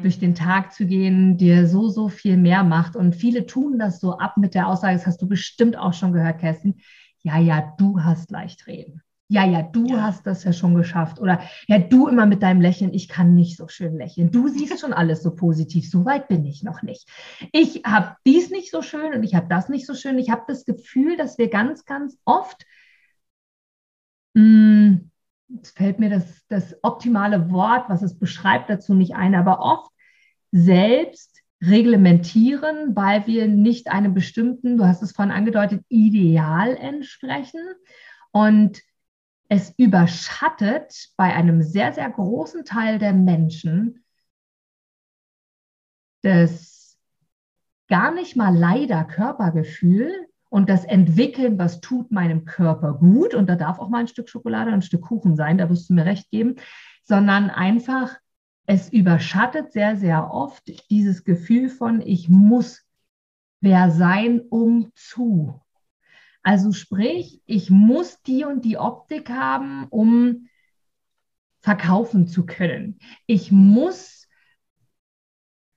durch den Tag zu gehen, dir so, so viel mehr macht. Und viele tun das so ab mit der Aussage, das hast du bestimmt auch schon gehört, Kerstin. Ja, ja, du hast leicht reden. Ja, ja, du ja. hast das ja schon geschafft. Oder ja, du immer mit deinem Lächeln, ich kann nicht so schön lächeln. Du siehst schon alles so positiv. So weit bin ich noch nicht. Ich habe dies nicht so schön und ich habe das nicht so schön. Ich habe das Gefühl, dass wir ganz, ganz oft mh, hm, es fällt mir das, das optimale Wort, was es beschreibt, dazu nicht ein, aber oft selbst reglementieren, weil wir nicht einem bestimmten, du hast es vorhin angedeutet, Ideal entsprechen. Und es überschattet bei einem sehr, sehr großen Teil der Menschen das gar nicht mal leider Körpergefühl und das Entwickeln, was tut meinem Körper gut. Und da darf auch mal ein Stück Schokolade, ein Stück Kuchen sein, da wirst du mir recht geben, sondern einfach, es überschattet sehr, sehr oft dieses Gefühl von, ich muss wer sein, um zu. Also sprich, ich muss die und die Optik haben, um verkaufen zu können. Ich muss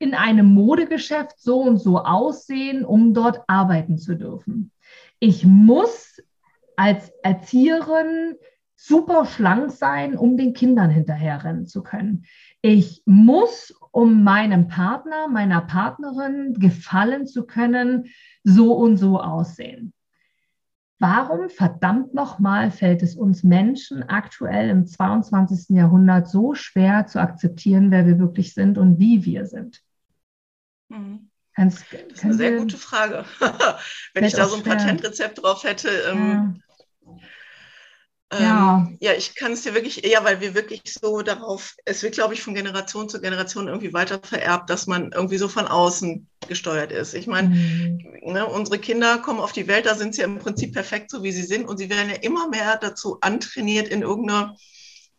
in einem Modegeschäft so und so aussehen, um dort arbeiten zu dürfen. Ich muss als Erzieherin super schlank sein, um den Kindern hinterherrennen zu können. Ich muss, um meinem Partner, meiner Partnerin gefallen zu können, so und so aussehen. Warum verdammt nochmal fällt es uns Menschen aktuell im 22. Jahrhundert so schwer zu akzeptieren, wer wir wirklich sind und wie wir sind? Mhm. Kannst, das ist eine sehr gute Frage. Wenn ich da so ein Patentrezept drauf hätte, ähm, ja. Ähm, ja, ich kann es dir wirklich, ja, weil wir wirklich so darauf, es wird, glaube ich, von Generation zu Generation irgendwie weiter vererbt, dass man irgendwie so von außen gesteuert ist. Ich meine, mhm. ne, unsere Kinder kommen auf die Welt, da sind sie ja im Prinzip perfekt, so wie sie sind, und sie werden ja immer mehr dazu antrainiert, in irgendeiner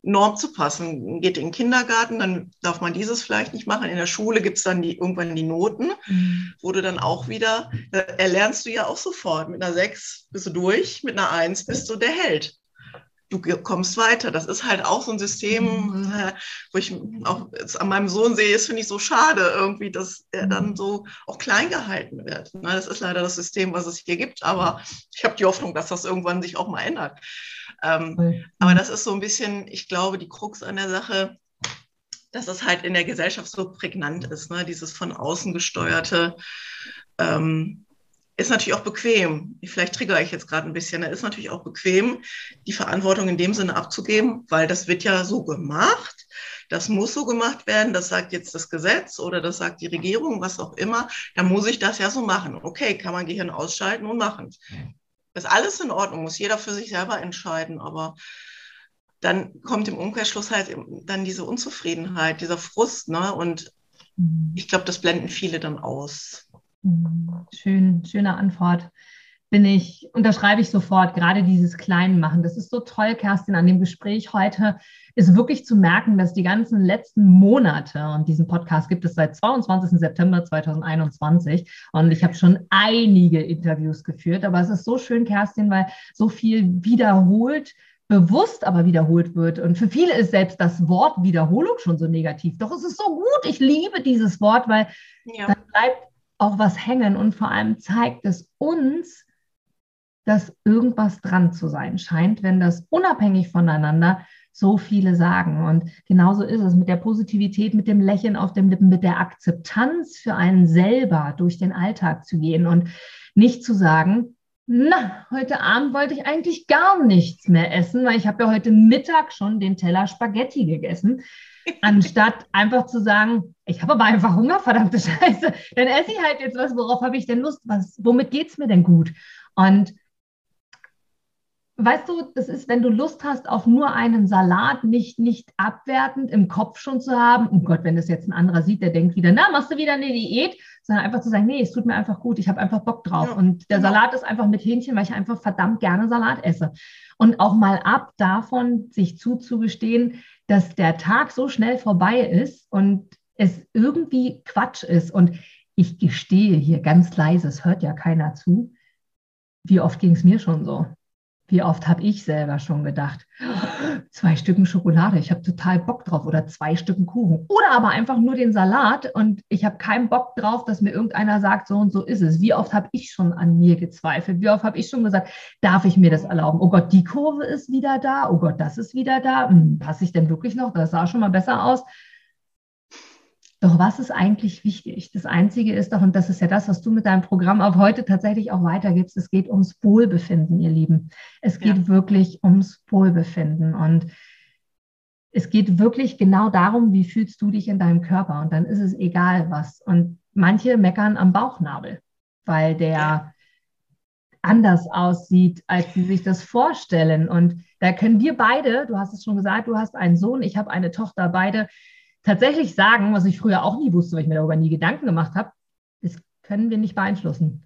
Norm zu passen. Geht in den Kindergarten, dann darf man dieses vielleicht nicht machen. In der Schule gibt es dann die, irgendwann die Noten, mhm. wo du dann auch wieder, erlernst du ja auch sofort. Mit einer 6 bist du durch, mit einer 1 bist du der Held du kommst weiter. Das ist halt auch so ein System, mhm. äh, wo ich auch an meinem Sohn sehe, ist finde ich so schade irgendwie, dass er dann mhm. so auch klein gehalten wird. Das ist leider das System, was es hier gibt, aber ich habe die Hoffnung, dass das irgendwann sich auch mal ändert. Ähm, aber das ist so ein bisschen, ich glaube, die Krux an der Sache, dass es halt in der Gesellschaft so prägnant ist, ne? dieses von außen gesteuerte. Ähm, ist natürlich auch bequem. Vielleicht triggere ich jetzt gerade ein bisschen. Es ist natürlich auch bequem, die Verantwortung in dem Sinne abzugeben, weil das wird ja so gemacht. Das muss so gemacht werden. Das sagt jetzt das Gesetz oder das sagt die Regierung, was auch immer. Da muss ich das ja so machen. Okay, kann man Gehirn ausschalten und machen. Ist alles in Ordnung, muss jeder für sich selber entscheiden. Aber dann kommt im Umkehrschluss halt dann diese Unzufriedenheit, dieser Frust. Ne? Und mhm. ich glaube, das blenden viele dann aus. Schön, schöne Antwort. Bin ich, unterschreibe ich sofort, gerade dieses Kleinmachen. Das ist so toll, Kerstin, an dem Gespräch heute ist wirklich zu merken, dass die ganzen letzten Monate, und diesen Podcast gibt es seit 22. September 2021, und ich habe schon einige Interviews geführt, aber es ist so schön, Kerstin, weil so viel wiederholt bewusst aber wiederholt wird. Und für viele ist selbst das Wort Wiederholung schon so negativ. Doch es ist so gut. Ich liebe dieses Wort, weil ja. dann bleibt auch was hängen und vor allem zeigt es uns, dass irgendwas dran zu sein scheint, wenn das unabhängig voneinander so viele sagen. Und genauso ist es mit der Positivität, mit dem Lächeln auf dem Lippen, mit der Akzeptanz für einen selber durch den Alltag zu gehen und nicht zu sagen, na, heute Abend wollte ich eigentlich gar nichts mehr essen, weil ich habe ja heute Mittag schon den Teller Spaghetti gegessen anstatt einfach zu sagen, ich habe aber einfach Hunger, verdammte Scheiße, dann esse ich halt jetzt was, worauf habe ich denn Lust, was, womit geht es mir denn gut? Und weißt du, das ist, wenn du Lust hast auf nur einen Salat, nicht, nicht abwertend im Kopf schon zu haben, oh Gott, wenn das jetzt ein anderer sieht, der denkt wieder, na, machst du wieder eine Diät, sondern einfach zu sagen, nee, es tut mir einfach gut, ich habe einfach Bock drauf. Ja, und der genau. Salat ist einfach mit Hähnchen, weil ich einfach verdammt gerne Salat esse. Und auch mal ab davon, sich zuzugestehen, dass der Tag so schnell vorbei ist und es irgendwie Quatsch ist. Und ich gestehe hier ganz leise, es hört ja keiner zu. Wie oft ging es mir schon so? Wie oft habe ich selber schon gedacht, zwei Stücken Schokolade, ich habe total Bock drauf oder zwei Stücken Kuchen oder aber einfach nur den Salat und ich habe keinen Bock drauf, dass mir irgendeiner sagt, so und so ist es. Wie oft habe ich schon an mir gezweifelt? Wie oft habe ich schon gesagt, darf ich mir das erlauben? Oh Gott, die Kurve ist wieder da. Oh Gott, das ist wieder da. Hm, passe ich denn wirklich noch? Das sah schon mal besser aus. Doch was ist eigentlich wichtig? Das Einzige ist doch, und das ist ja das, was du mit deinem Programm auf heute tatsächlich auch weitergibst, es geht ums Wohlbefinden, ihr Lieben. Es geht ja. wirklich ums Wohlbefinden. Und es geht wirklich genau darum, wie fühlst du dich in deinem Körper. Und dann ist es egal was. Und manche meckern am Bauchnabel, weil der ja. anders aussieht, als sie sich das vorstellen. Und Da können wir beide, du hast es schon gesagt, du hast einen Sohn, ich habe eine Tochter, beide tatsächlich sagen, was ich früher auch nie wusste, weil ich mir darüber nie Gedanken gemacht habe, das können wir nicht beeinflussen.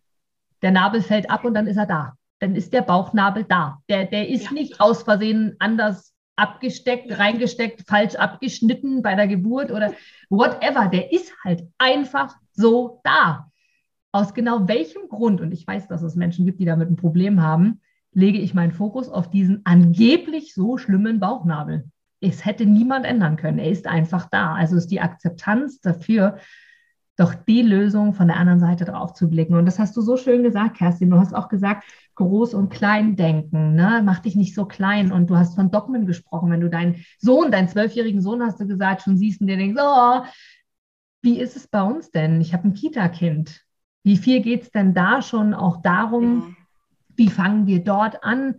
Der Nabel fällt ab und dann ist er da. Dann ist der Bauchnabel da. Der, der ist ja. nicht aus Versehen anders abgesteckt, reingesteckt, falsch abgeschnitten bei der Geburt oder whatever. Der ist halt einfach so da. Aus genau welchem Grund, und ich weiß, dass es Menschen gibt, die damit ein Problem haben, lege ich meinen Fokus auf diesen angeblich so schlimmen Bauchnabel. Es hätte niemand ändern können. Er ist einfach da. Also ist die Akzeptanz dafür, doch die Lösung von der anderen Seite drauf zu blicken. Und das hast du so schön gesagt, Kerstin. Du hast auch gesagt, groß und klein denken. Ne? Mach dich nicht so klein. Und du hast von Dogmen gesprochen. Wenn du deinen Sohn, deinen zwölfjährigen Sohn, hast du gesagt, schon siehst und dir denkst, oh, wie ist es bei uns denn? Ich habe ein Kita-Kind. Wie viel geht es denn da schon auch darum, wie fangen wir dort an,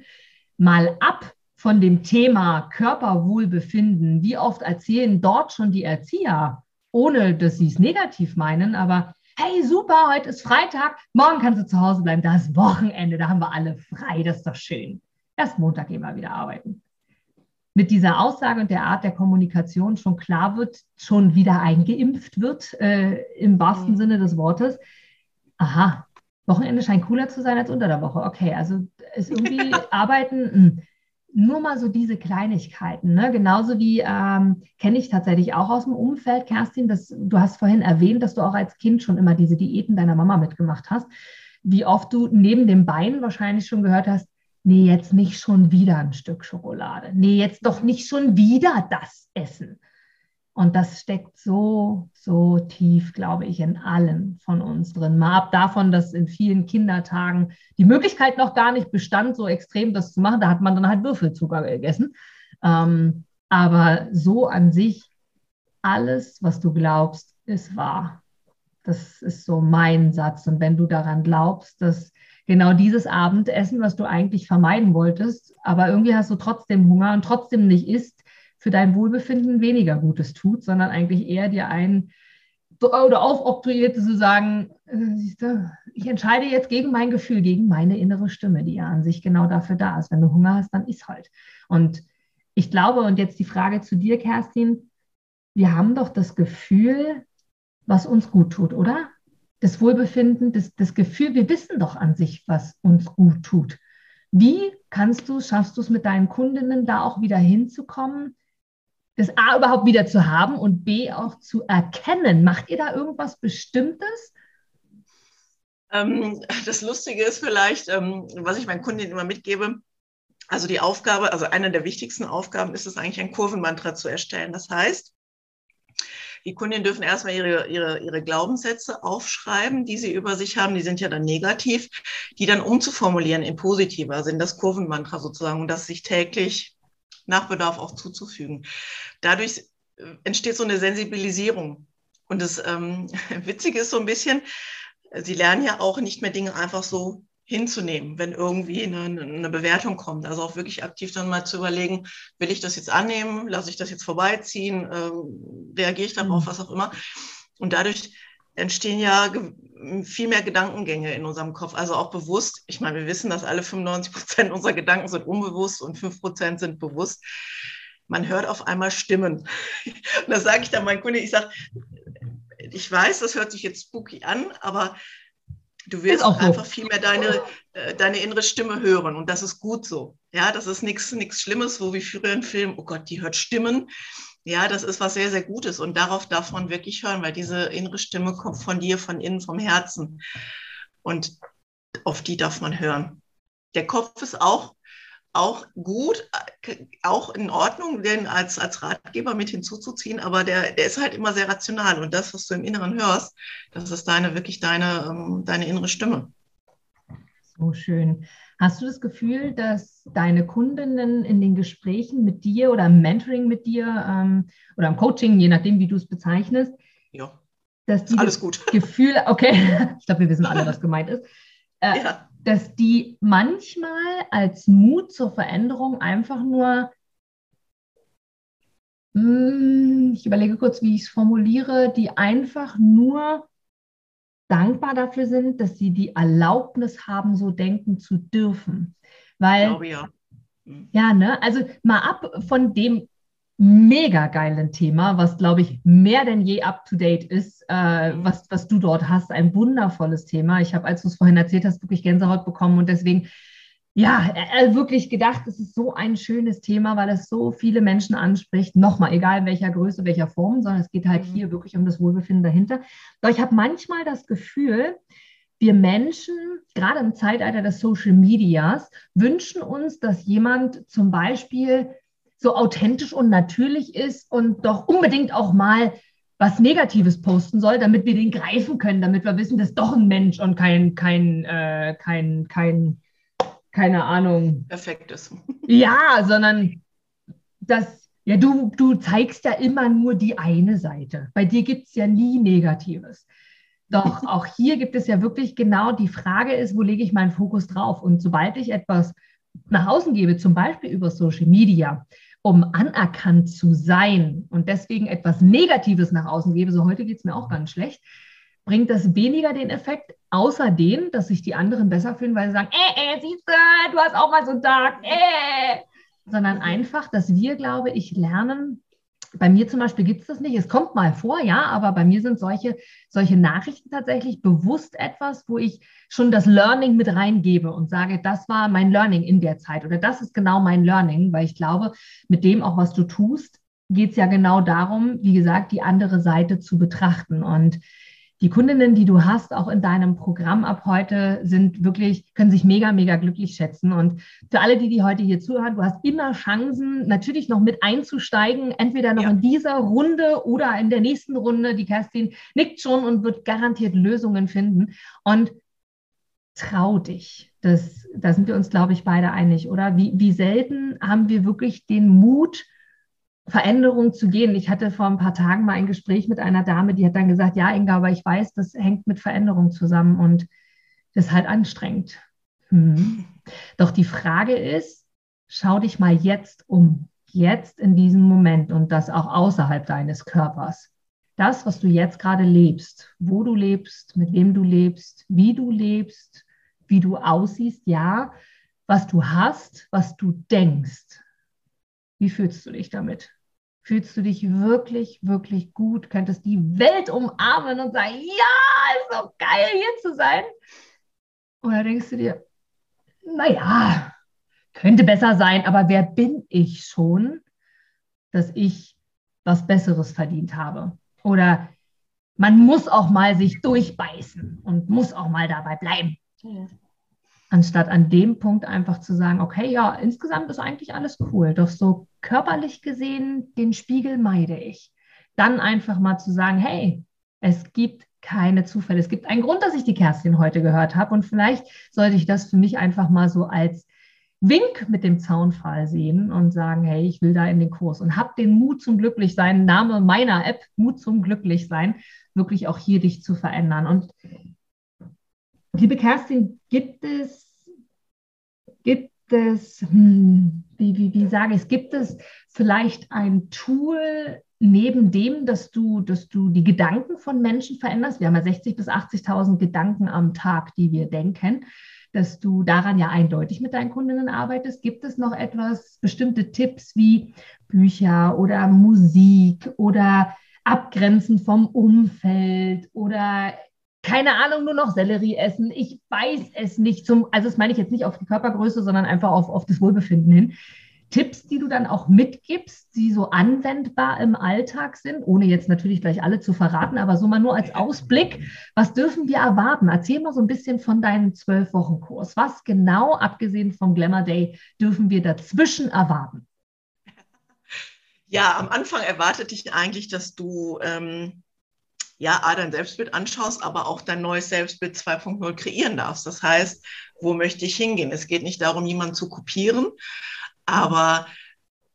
mal ab von dem Thema Körperwohlbefinden? Wie oft erzählen dort schon die Erzieher, ohne dass sie es negativ meinen, aber hey, super, heute ist Freitag, morgen kannst du zu Hause bleiben, da ist Wochenende, da haben wir alle frei, das ist doch schön. Erst Montag gehen wir wieder arbeiten. Mit dieser Aussage und der Art der Kommunikation schon klar wird, schon wieder eingeimpft wird, äh, im wahrsten mhm. Sinne des Wortes. Aha, Wochenende scheint cooler zu sein als unter der Woche. Okay, also ist irgendwie Arbeiten, mh. Nur mal so diese Kleinigkeiten. Ne? Genauso wie ähm, kenne ich tatsächlich auch aus dem Umfeld, Kerstin, dass, du hast vorhin erwähnt, dass du auch als Kind schon immer diese Diäten deiner Mama mitgemacht hast. Wie oft du neben dem Bein wahrscheinlich schon gehört hast, nee, jetzt nicht schon wieder ein Stück Schokolade. Nee, jetzt doch nicht schon wieder das Essen. Und das steckt so, so tief, glaube ich, in allen von uns drin. Mal ab davon, dass in vielen Kindertagen die Möglichkeit noch gar nicht bestand, so extrem das zu machen. Da hat man dann halt Würfelzucker gegessen. Ähm, aber so an sich, alles, was du glaubst, ist wahr. Das ist so mein Satz. Und wenn du daran glaubst, dass genau dieses Abendessen, was du eigentlich vermeiden wolltest, aber irgendwie hast du trotzdem Hunger und trotzdem nicht isst, für dein Wohlbefinden weniger Gutes tut, sondern eigentlich eher dir ein oder aufoktroyiert zu sagen, äh, ich entscheide jetzt gegen mein Gefühl, gegen meine innere Stimme, die ja an sich genau dafür da ist. Wenn du Hunger hast, dann isst halt. Und ich glaube, und jetzt die Frage zu dir, Kerstin, wir haben doch das Gefühl, was uns gut tut, oder? Das Wohlbefinden, das, das Gefühl, wir wissen doch an sich, was uns gut tut. Wie kannst du, schaffst du es mit deinen Kundinnen da auch wieder hinzukommen, das A überhaupt wieder zu haben und B auch zu erkennen. Macht ihr da irgendwas Bestimmtes? Ähm, das Lustige ist vielleicht, ähm, was ich meinen Kundinnen immer mitgebe, also die Aufgabe, also eine der wichtigsten Aufgaben ist es eigentlich, ein Kurvenmantra zu erstellen. Das heißt, die Kundinnen dürfen erstmal ihre, ihre, ihre Glaubenssätze aufschreiben, die sie über sich haben. Die sind ja dann negativ, die dann umzuformulieren in positiver sind, das Kurvenmantra sozusagen, und das sich täglich nach Bedarf auch zuzufügen. Dadurch äh, entsteht so eine Sensibilisierung. Und das ähm, Witzige ist so ein bisschen, sie lernen ja auch nicht mehr Dinge einfach so hinzunehmen, wenn irgendwie eine, eine, Bewertung kommt. Also auch wirklich aktiv dann mal zu überlegen, will ich das jetzt annehmen, lasse ich das jetzt vorbeiziehen, ähm, reagiere ich darauf, mhm. was auch immer. Und dadurch entstehen ja viel mehr Gedankengänge in unserem Kopf, also auch bewusst. Ich meine, wir wissen, dass alle 95 Prozent unserer Gedanken sind unbewusst und 5 Prozent sind bewusst. Man hört auf einmal Stimmen. Und da sage ich dann meinen Kunden, ich sage, ich weiß, das hört sich jetzt spooky an, aber du wirst auch einfach viel mehr deine, äh, deine innere Stimme hören und das ist gut so. Ja, das ist nichts Schlimmes, wo wie früher im Film, oh Gott, die hört Stimmen. Ja, das ist was sehr, sehr Gutes und darauf darf man wirklich hören, weil diese innere Stimme kommt von dir, von innen, vom Herzen und auf die darf man hören. Der Kopf ist auch, auch gut, auch in Ordnung, den als, als Ratgeber mit hinzuzuziehen, aber der, der ist halt immer sehr rational und das, was du im Inneren hörst, das ist deine, wirklich deine, ähm, deine innere Stimme. So schön. Hast du das Gefühl, dass deine Kundinnen in den Gesprächen mit dir oder im Mentoring mit dir ähm, oder im Coaching, je nachdem, wie du es bezeichnest, ja. dass die alles gut. Gefühl, okay, ich glaube, wir wissen alle, was gemeint ist, äh, ja. dass die manchmal als Mut zur Veränderung einfach nur hm, ich überlege kurz, wie ich es formuliere, die einfach nur dankbar dafür sind, dass sie die Erlaubnis haben, so denken zu dürfen. Weil, glaube, ja. Mhm. Ja, ne? Also mal ab von dem mega geilen Thema, was glaube ich mehr denn je up to date ist, äh, mhm. was, was du dort hast. Ein wundervolles Thema. Ich habe, als du es vorhin erzählt hast, wirklich Gänsehaut bekommen und deswegen, ja, äh, wirklich gedacht, es ist so ein schönes Thema, weil es so viele Menschen anspricht. Nochmal, egal in welcher Größe, welcher Form, sondern es geht halt mhm. hier wirklich um das Wohlbefinden dahinter. Doch ich habe manchmal das Gefühl, wir Menschen, gerade im Zeitalter des Social Medias, wünschen uns, dass jemand zum Beispiel so authentisch und natürlich ist und doch unbedingt auch mal was Negatives posten soll, damit wir den greifen können, damit wir wissen, das ist doch ein Mensch und kein, kein, äh, kein, kein, keine Ahnung. Perfektes. Ja, sondern das, ja, du, du zeigst ja immer nur die eine Seite. Bei dir gibt es ja nie Negatives. Doch auch hier gibt es ja wirklich genau die Frage ist, wo lege ich meinen Fokus drauf? Und sobald ich etwas nach außen gebe, zum Beispiel über Social Media, um anerkannt zu sein und deswegen etwas Negatives nach außen gebe, so heute geht es mir auch ganz schlecht, bringt das weniger den Effekt, außer dem, dass sich die anderen besser fühlen, weil sie sagen, äh, äh, siehst du, du hast auch mal so einen Tag, äh, sondern einfach, dass wir, glaube ich, lernen, bei mir zum Beispiel gibt es das nicht. Es kommt mal vor, ja, aber bei mir sind solche, solche Nachrichten tatsächlich bewusst etwas, wo ich schon das Learning mit reingebe und sage, das war mein Learning in der Zeit oder das ist genau mein Learning, weil ich glaube, mit dem auch, was du tust, geht es ja genau darum, wie gesagt, die andere Seite zu betrachten. Und die Kundinnen, die du hast, auch in deinem Programm ab heute, sind wirklich, können sich mega, mega glücklich schätzen. Und für alle, die, die heute hier zuhören, du hast immer Chancen, natürlich noch mit einzusteigen, entweder noch ja. in dieser Runde oder in der nächsten Runde. Die Kerstin nickt schon und wird garantiert Lösungen finden. Und trau dich. Das, da sind wir uns, glaube ich, beide einig, oder? Wie, wie selten haben wir wirklich den Mut, Veränderung zu gehen. Ich hatte vor ein paar Tagen mal ein Gespräch mit einer Dame, die hat dann gesagt, ja, Inga, aber ich weiß, das hängt mit Veränderung zusammen und das ist halt anstrengend. Hm. Doch die Frage ist, schau dich mal jetzt um, jetzt in diesem Moment und das auch außerhalb deines Körpers. Das, was du jetzt gerade lebst, wo du lebst, mit wem du lebst, wie du lebst, wie du aussiehst, ja, was du hast, was du denkst. Wie fühlst du dich damit? Fühlst du dich wirklich, wirklich gut, könntest die Welt umarmen und sagen, ja, ist so geil hier zu sein. Oder denkst du dir, naja, könnte besser sein, aber wer bin ich schon, dass ich was Besseres verdient habe? Oder man muss auch mal sich durchbeißen und muss auch mal dabei bleiben. Ja. Anstatt an dem Punkt einfach zu sagen, okay, ja, insgesamt ist eigentlich alles cool, doch so körperlich gesehen, den Spiegel meide ich. Dann einfach mal zu sagen, hey, es gibt keine Zufälle. Es gibt einen Grund, dass ich die Kerstin heute gehört habe und vielleicht sollte ich das für mich einfach mal so als Wink mit dem Zaunpfahl sehen und sagen, hey, ich will da in den Kurs und hab den Mut zum Glücklichsein, Name meiner App, Mut zum Glücklichsein, wirklich auch hier dich zu verändern. Und liebe Kerstin, gibt es, es, hm, wie, wie, wie sage ich gibt es vielleicht ein Tool neben dem, dass du, dass du die Gedanken von Menschen veränderst? Wir haben ja 60.000 bis 80.000 Gedanken am Tag, die wir denken, dass du daran ja eindeutig mit deinen Kundinnen arbeitest. Gibt es noch etwas, bestimmte Tipps wie Bücher oder Musik oder Abgrenzen vom Umfeld oder keine Ahnung, nur noch Sellerie essen. Ich weiß es nicht. Zum, also das meine ich jetzt nicht auf die Körpergröße, sondern einfach auf, auf das Wohlbefinden hin. Tipps, die du dann auch mitgibst, die so anwendbar im Alltag sind, ohne jetzt natürlich gleich alle zu verraten, aber so mal nur als Ausblick, was dürfen wir erwarten? Erzähl mal so ein bisschen von deinem Zwölf-Wochen-Kurs. Was genau, abgesehen vom Glamour Day, dürfen wir dazwischen erwarten? Ja, am Anfang erwartete ich eigentlich, dass du ähm, ja, A, dein Selbstbild anschaust, aber auch dein neues Selbstbild 2.0 kreieren darfst. Das heißt, wo möchte ich hingehen? Es geht nicht darum, jemanden zu kopieren, aber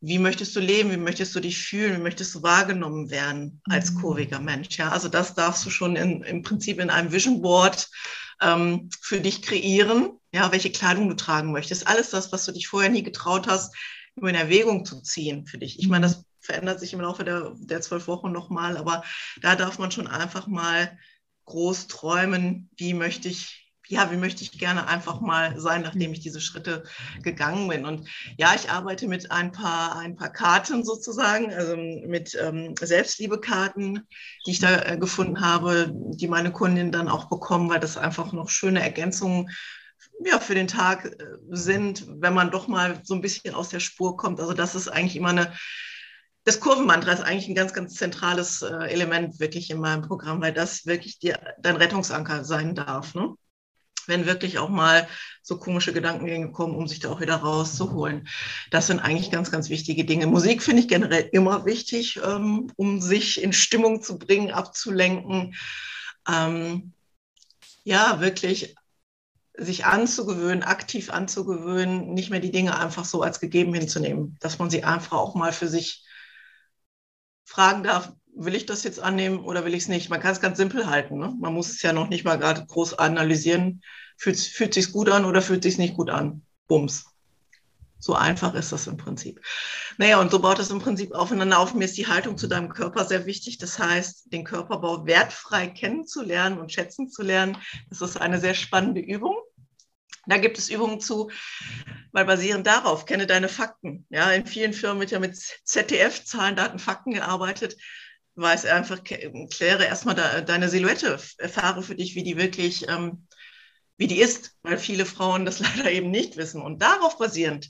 wie möchtest du leben? Wie möchtest du dich fühlen? Wie möchtest du wahrgenommen werden als mhm. kurviger Mensch? Ja, also das darfst du schon in, im Prinzip in einem Vision Board ähm, für dich kreieren. Ja, welche Kleidung du tragen möchtest. Alles das, was du dich vorher nie getraut hast, nur in Erwägung zu ziehen für dich. Ich meine, das verändert sich im Laufe der, der zwölf Wochen nochmal, aber da darf man schon einfach mal groß träumen, wie möchte ich ja, wie möchte ich gerne einfach mal sein, nachdem ich diese Schritte gegangen bin. Und ja, ich arbeite mit ein paar, ein paar Karten sozusagen, also mit ähm, Selbstliebekarten, die ich da äh, gefunden habe, die meine Kundinnen dann auch bekommen, weil das einfach noch schöne Ergänzungen ja, für den Tag äh, sind, wenn man doch mal so ein bisschen aus der Spur kommt. Also das ist eigentlich immer eine, das Kurvenmantra ist eigentlich ein ganz, ganz zentrales äh, Element wirklich in meinem Programm, weil das wirklich die, dein Rettungsanker sein darf. Ne? wenn wirklich auch mal so komische Gedankengänge kommen, um sich da auch wieder rauszuholen. Das sind eigentlich ganz, ganz wichtige Dinge. Musik finde ich generell immer wichtig, ähm, um sich in Stimmung zu bringen, abzulenken. Ähm, ja, wirklich sich anzugewöhnen, aktiv anzugewöhnen, nicht mehr die Dinge einfach so als gegeben hinzunehmen, dass man sie einfach auch mal für sich fragen darf, will ich das jetzt annehmen oder will ich es nicht? Man kann es ganz simpel halten. Ne? Man muss es ja noch nicht mal gerade groß analysieren. Fühlt, fühlt sich gut an oder fühlt sich nicht gut an? Bums. So einfach ist das im Prinzip. Naja, und so baut es im Prinzip aufeinander auf. Mir ist die Haltung zu deinem Körper sehr wichtig. Das heißt, den Körperbau wertfrei kennenzulernen und schätzen zu lernen. Das ist eine sehr spannende Übung. Da gibt es Übungen zu, weil basierend darauf, kenne deine Fakten. Ja, in vielen Firmen wird ja mit ZDF, Zahlen, Daten, Fakten gearbeitet weiß einfach, kläre erstmal da, deine Silhouette, erfahre für dich, wie die wirklich, ähm, wie die ist, weil viele Frauen das leider eben nicht wissen. Und darauf basierend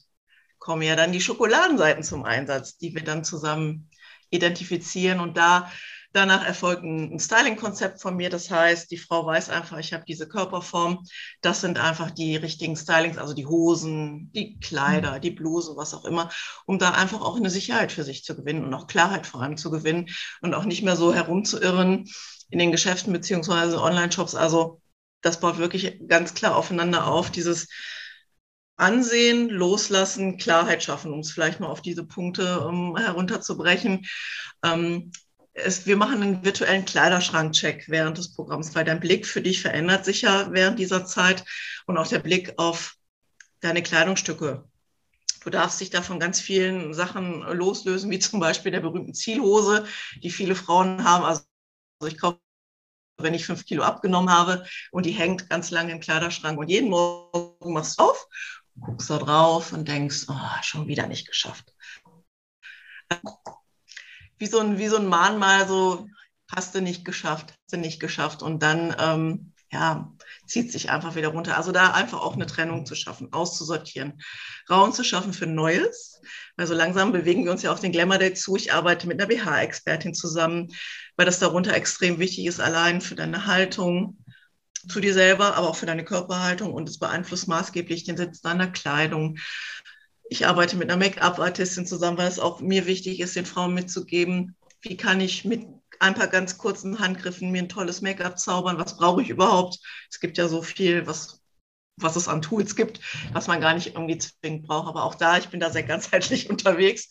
kommen ja dann die Schokoladenseiten zum Einsatz, die wir dann zusammen identifizieren und da Danach erfolgt ein Styling-Konzept von mir. Das heißt, die Frau weiß einfach, ich habe diese Körperform. Das sind einfach die richtigen Stylings, also die Hosen, die Kleider, die Bluse, was auch immer, um da einfach auch eine Sicherheit für sich zu gewinnen und auch Klarheit vor allem zu gewinnen und auch nicht mehr so herumzuirren in den Geschäften beziehungsweise Online-Shops. Also das baut wirklich ganz klar aufeinander auf, dieses Ansehen, Loslassen, Klarheit schaffen, um es vielleicht mal auf diese Punkte um, herunterzubrechen. Ähm, es, wir machen einen virtuellen Kleiderschrankcheck während des Programms, weil dein Blick für dich verändert sich ja während dieser Zeit und auch der Blick auf deine Kleidungsstücke. Du darfst dich da von ganz vielen Sachen loslösen, wie zum Beispiel der berühmten Zielhose, die viele Frauen haben. Also ich kaufe, wenn ich fünf Kilo abgenommen habe und die hängt ganz lange im Kleiderschrank und jeden Morgen machst du auf, guckst da drauf und denkst, oh, schon wieder nicht geschafft wie so ein, wie so ein Mahnmal, so hast du nicht geschafft, hast du nicht geschafft. Und dann, ähm, ja, zieht sich einfach wieder runter. Also da einfach auch eine Trennung zu schaffen, auszusortieren, Raum zu schaffen für Neues. Also langsam bewegen wir uns ja auf den Glamour Day zu. Ich arbeite mit einer BH-Expertin zusammen, weil das darunter extrem wichtig ist, allein für deine Haltung zu dir selber, aber auch für deine Körperhaltung und es beeinflusst maßgeblich den Sitz deiner Kleidung, ich arbeite mit einer Make-up-Artistin zusammen, weil es auch mir wichtig ist, den Frauen mitzugeben, wie kann ich mit ein paar ganz kurzen Handgriffen mir ein tolles Make-up zaubern, was brauche ich überhaupt? Es gibt ja so viel, was, was es an Tools gibt, was man gar nicht irgendwie zwingend braucht. Aber auch da, ich bin da sehr ganzheitlich unterwegs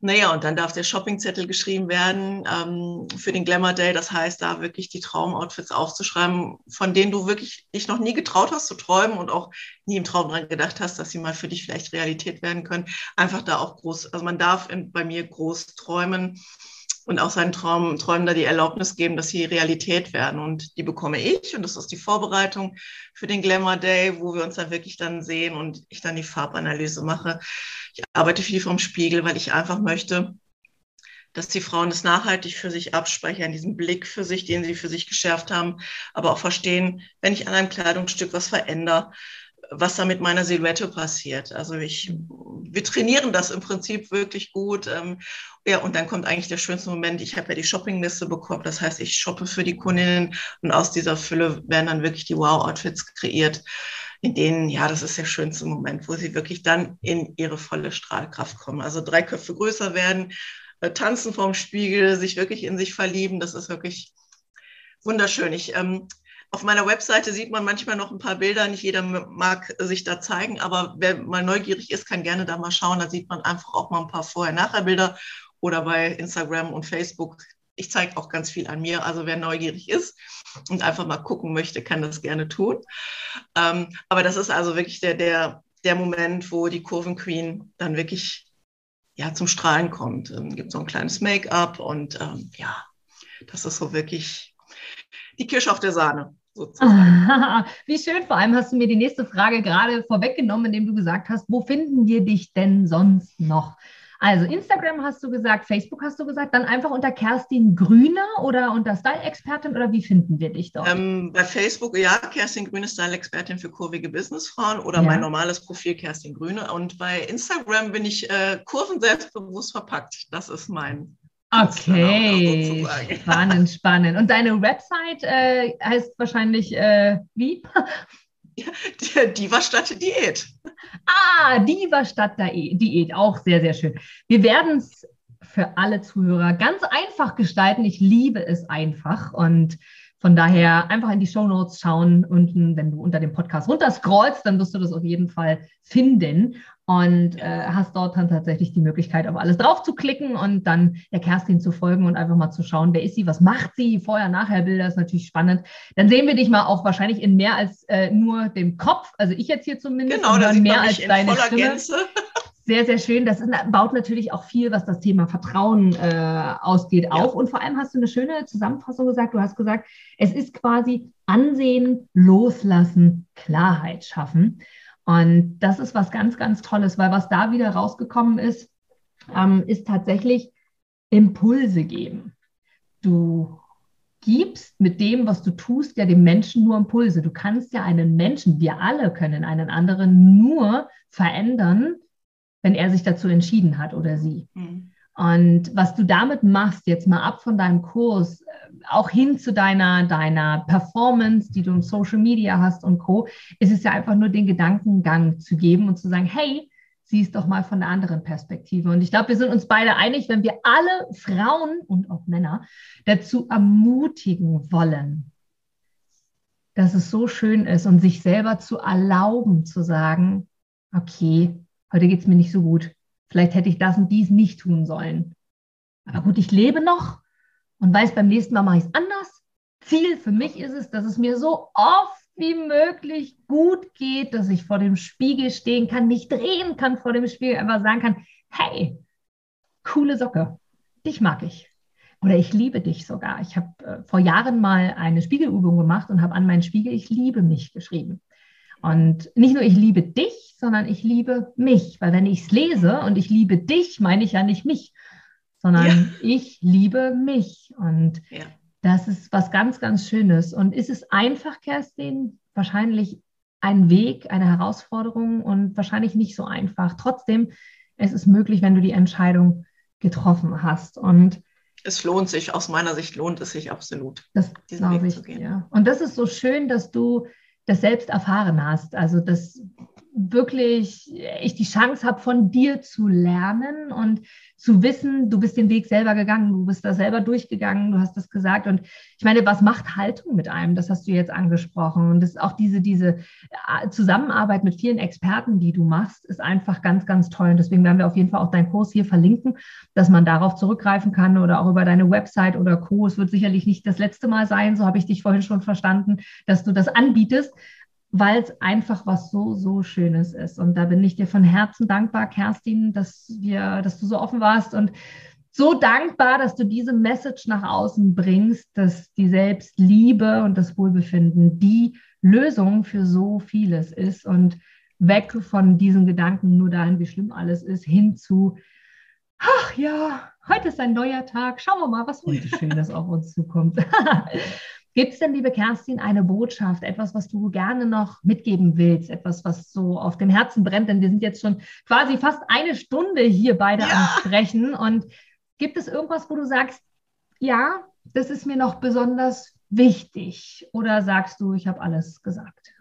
naja, und dann darf der Shoppingzettel geschrieben werden ähm, für den Glamour Day. Das heißt, da wirklich die Traumoutfits aufzuschreiben, von denen du wirklich dich noch nie getraut hast zu träumen und auch nie im Traum dran gedacht hast, dass sie mal für dich vielleicht Realität werden können. Einfach da auch groß, also man darf in, bei mir groß träumen und auch seinen Traum, Träumen da die Erlaubnis geben, dass sie Realität werden. Und die bekomme ich. Und das ist die Vorbereitung für den Glamour Day, wo wir uns dann wirklich dann sehen und ich dann die Farbanalyse mache. Ich arbeite viel vom Spiegel, weil ich einfach möchte, dass die Frauen es nachhaltig für sich abspeichern, diesen Blick für sich, den sie für sich geschärft haben, aber auch verstehen, wenn ich an einem Kleidungsstück was verändere, was da mit meiner Silhouette passiert. Also ich, wir trainieren das im Prinzip wirklich gut. Ähm, ja, und dann kommt eigentlich der schönste Moment. Ich habe ja die Shoppingliste bekommen. Das heißt, ich shoppe für die Kundinnen und aus dieser Fülle werden dann wirklich die Wow-Outfits kreiert, in denen, ja, das ist der schönste Moment, wo sie wirklich dann in ihre volle Strahlkraft kommen. Also drei Köpfe größer werden, äh, tanzen vorm Spiegel, sich wirklich in sich verlieben. Das ist wirklich wunderschön. Ich ähm, auf meiner Webseite sieht man manchmal noch ein paar Bilder. Nicht jeder mag sich da zeigen, aber wer mal neugierig ist, kann gerne da mal schauen. Da sieht man einfach auch mal ein paar Vorher-Nachher-Bilder oder bei Instagram und Facebook. Ich zeige auch ganz viel an mir. Also wer neugierig ist und einfach mal gucken möchte, kann das gerne tun. Ähm, aber das ist also wirklich der, der, der Moment, wo die Kurvenqueen dann wirklich ja, zum Strahlen kommt. Ähm, gibt so ein kleines Make-up und ähm, ja, das ist so wirklich die Kirsche auf der Sahne sozusagen. Wie schön, vor allem hast du mir die nächste Frage gerade vorweggenommen, indem du gesagt hast, wo finden wir dich denn sonst noch? Also Instagram hast du gesagt, Facebook hast du gesagt, dann einfach unter Kerstin Grüne oder unter Style-Expertin oder wie finden wir dich dort? Ähm, bei Facebook, ja, Kerstin Grüne, Style-Expertin für kurvige Businessfrauen oder ja. mein normales Profil Kerstin Grüne. Und bei Instagram bin ich äh, Kurven selbstbewusst verpackt. Das ist mein Okay, spannend, spannend. Und deine Website äh, heißt wahrscheinlich äh, wie? Ja, Diva statt Diät. Ah, Diva statt Diät, auch sehr, sehr schön. Wir werden es für alle Zuhörer ganz einfach gestalten. Ich liebe es einfach und von daher einfach in die Show Notes schauen. Unten, wenn du unter dem Podcast runterscrollst, dann wirst du das auf jeden Fall finden und äh, hast dort dann tatsächlich die Möglichkeit, auf alles drauf zu klicken und dann der Kerstin zu folgen und einfach mal zu schauen, wer ist sie, was macht sie, vorher, nachher Bilder ist natürlich spannend. Dann sehen wir dich mal auch wahrscheinlich in mehr als äh, nur dem Kopf, also ich jetzt hier zumindest, genau, das mehr als deine Stimme. Gänze. Sehr, sehr schön. Das ist, baut natürlich auch viel, was das Thema Vertrauen äh, ausgeht, ja. auf. Und vor allem hast du eine schöne Zusammenfassung gesagt. Du hast gesagt, es ist quasi Ansehen, Loslassen, Klarheit schaffen. Und das ist was ganz, ganz Tolles, weil was da wieder rausgekommen ist, ähm, ist tatsächlich Impulse geben. Du gibst mit dem, was du tust, ja dem Menschen nur Impulse. Du kannst ja einen Menschen, wir alle können einen anderen nur verändern, wenn er sich dazu entschieden hat oder sie. Mhm. Und was du damit machst, jetzt mal ab von deinem Kurs, äh, auch hin zu deiner, deiner Performance, die du im Social Media hast und Co., ist es ja einfach nur den Gedankengang zu geben und zu sagen, hey, sieh es doch mal von der anderen Perspektive. Und ich glaube, wir sind uns beide einig, wenn wir alle Frauen und auch Männer dazu ermutigen wollen, dass es so schön ist und sich selber zu erlauben, zu sagen, okay, heute geht es mir nicht so gut Vielleicht hätte ich das und dies nicht tun sollen. Aber gut, ich lebe noch und weiß, beim nächsten Mal mache ich es anders. Ziel für mich ist es, dass es mir so oft wie möglich gut geht, dass ich vor dem Spiegel stehen kann, mich drehen kann vor dem Spiegel, einfach sagen kann, hey, coole Socke, dich mag ich. Oder ich liebe dich sogar. Ich habe äh, vor Jahren mal eine Spiegelübung gemacht und habe an meinen Spiegel, ich liebe mich geschrieben. Und nicht nur ich liebe dich, sondern ich liebe mich. Weil wenn ich es lese und ich liebe dich, meine ich ja nicht mich, sondern ja. ich liebe mich. Und ja. das ist was ganz, ganz Schönes. Und ist es einfach, Kerstin? Wahrscheinlich ein Weg, eine Herausforderung und wahrscheinlich nicht so einfach. Trotzdem, es ist möglich, wenn du die Entscheidung getroffen hast. Und es lohnt sich, aus meiner Sicht lohnt es sich absolut. Das glaube ich. Ja. Und das ist so schön, dass du das selbst erfahren hast. Also dass wirklich ich die Chance habe, von dir zu lernen und zu wissen, du bist den Weg selber gegangen, du bist da selber durchgegangen, du hast das gesagt. Und ich meine, was macht Haltung mit einem? Das hast du jetzt angesprochen. Und das auch diese, diese äh, Zusammenarbeit mit vielen Experten, die du machst, ist einfach ganz, ganz toll. Und deswegen werden wir auf jeden Fall auch deinen Kurs hier verlinken, dass man darauf zurückgreifen kann oder auch über deine Website oder Co. Es wird sicherlich nicht das letzte Mal sein, so habe ich dich vorhin schon verstanden, dass du das anbietest weil es einfach was so, so Schönes ist. Und da bin ich dir von Herzen dankbar, Kerstin, dass wir, dass du so offen warst und so dankbar, dass du diese Message nach außen bringst, dass die Selbstliebe und das Wohlbefinden die Lösung für so vieles ist und weg von diesen Gedanken nur dahin, wie schlimm alles ist, hin zu, ach ja, heute ist ein neuer Tag, schauen wir mal, was heute Schönes auf uns zukommt. Gibt es denn, liebe Kerstin, eine Botschaft, etwas, was du gerne noch mitgeben willst, etwas, was so auf dem Herzen brennt? Denn wir sind jetzt schon quasi fast eine Stunde hier beide ja. am Sprechen. Und gibt es irgendwas, wo du sagst, ja, das ist mir noch besonders wichtig? Oder sagst du, ich habe alles gesagt?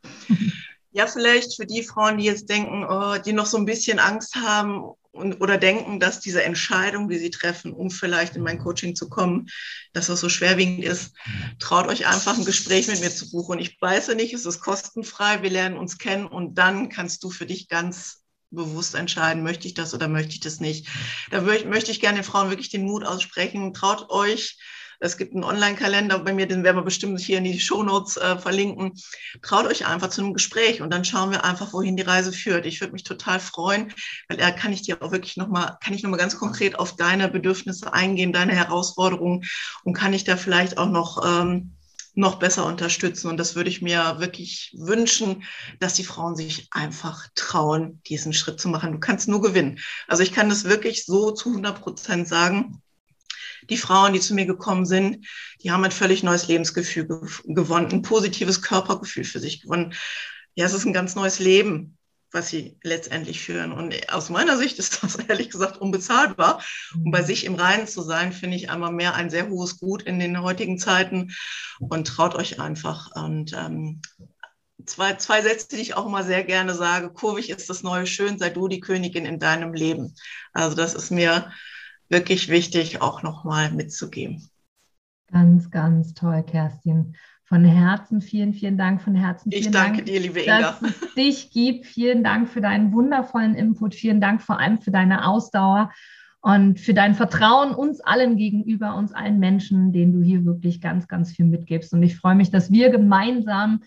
Ja, vielleicht für die Frauen, die jetzt denken, oh, die noch so ein bisschen Angst haben und, oder denken, dass diese Entscheidung, die sie treffen, um vielleicht in mein Coaching zu kommen, dass das so schwerwiegend ist, traut euch einfach ein Gespräch mit mir zu buchen. Und ich weiß ja nicht, es ist kostenfrei, wir lernen uns kennen und dann kannst du für dich ganz bewusst entscheiden, möchte ich das oder möchte ich das nicht. Da möchte ich gerne den Frauen wirklich den Mut aussprechen. Traut euch, es gibt einen Online-Kalender bei mir, den werden wir bestimmt hier in die Shownotes äh, verlinken. Traut euch einfach zu einem Gespräch und dann schauen wir einfach, wohin die Reise führt. Ich würde mich total freuen, weil da kann ich dir auch wirklich nochmal, kann ich nochmal ganz konkret auf deine Bedürfnisse eingehen, deine Herausforderungen und kann ich da vielleicht auch noch ähm, noch besser unterstützen. Und das würde ich mir wirklich wünschen, dass die Frauen sich einfach trauen, diesen Schritt zu machen. Du kannst nur gewinnen. Also ich kann das wirklich so zu 100 Prozent sagen. Die Frauen, die zu mir gekommen sind, die haben ein völlig neues Lebensgefühl gewonnen, ein positives Körpergefühl für sich gewonnen. Ja, es ist ein ganz neues Leben was sie letztendlich führen. Und aus meiner Sicht ist das ehrlich gesagt unbezahlbar. Und bei sich im Reinen zu sein, finde ich einmal mehr ein sehr hohes Gut in den heutigen Zeiten. Und traut euch einfach. Und ähm, zwei, zwei Sätze, die ich auch immer sehr gerne sage. Kurvig ist das neue Schön, sei du die Königin in deinem Leben. Also das ist mir wirklich wichtig, auch nochmal mitzugeben. Ganz, ganz toll, Kerstin. Von Herzen vielen, vielen Dank. Von Herzen vielen ich danke Dank, dir, liebe Inga. Dass es dich gibt. Vielen Dank für deinen wundervollen Input. Vielen Dank vor allem für deine Ausdauer und für dein Vertrauen uns allen gegenüber, uns allen Menschen, denen du hier wirklich ganz, ganz viel mitgibst. Und ich freue mich, dass wir gemeinsam,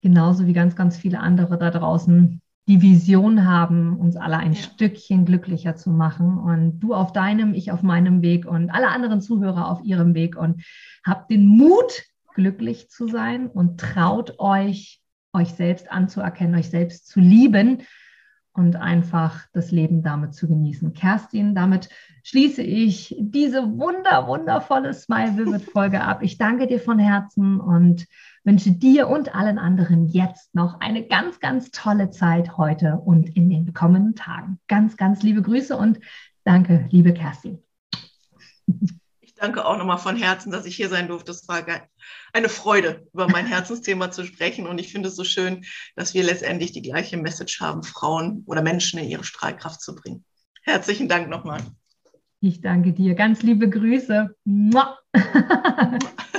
genauso wie ganz, ganz viele andere da draußen, die Vision haben, uns alle ein ja. Stückchen glücklicher zu machen. Und du auf deinem, ich auf meinem Weg und alle anderen Zuhörer auf ihrem Weg. Und habt den Mut, glücklich zu sein und traut euch, euch selbst anzuerkennen, euch selbst zu lieben und einfach das Leben damit zu genießen. Kerstin, damit schließe ich diese wunder, wundervolle Smile Vivid Folge ab. Ich danke dir von Herzen und wünsche dir und allen anderen jetzt noch eine ganz, ganz tolle Zeit heute und in den kommenden Tagen. Ganz, ganz liebe Grüße und danke, liebe Kerstin danke auch nochmal von Herzen, dass ich hier sein durfte. Es war eine Freude, über mein Herzensthema zu sprechen. Und ich finde es so schön, dass wir letztendlich die gleiche Message haben, Frauen oder Menschen in ihre Strahlkraft zu bringen. Herzlichen Dank nochmal. Ich danke dir. Ganz liebe Grüße.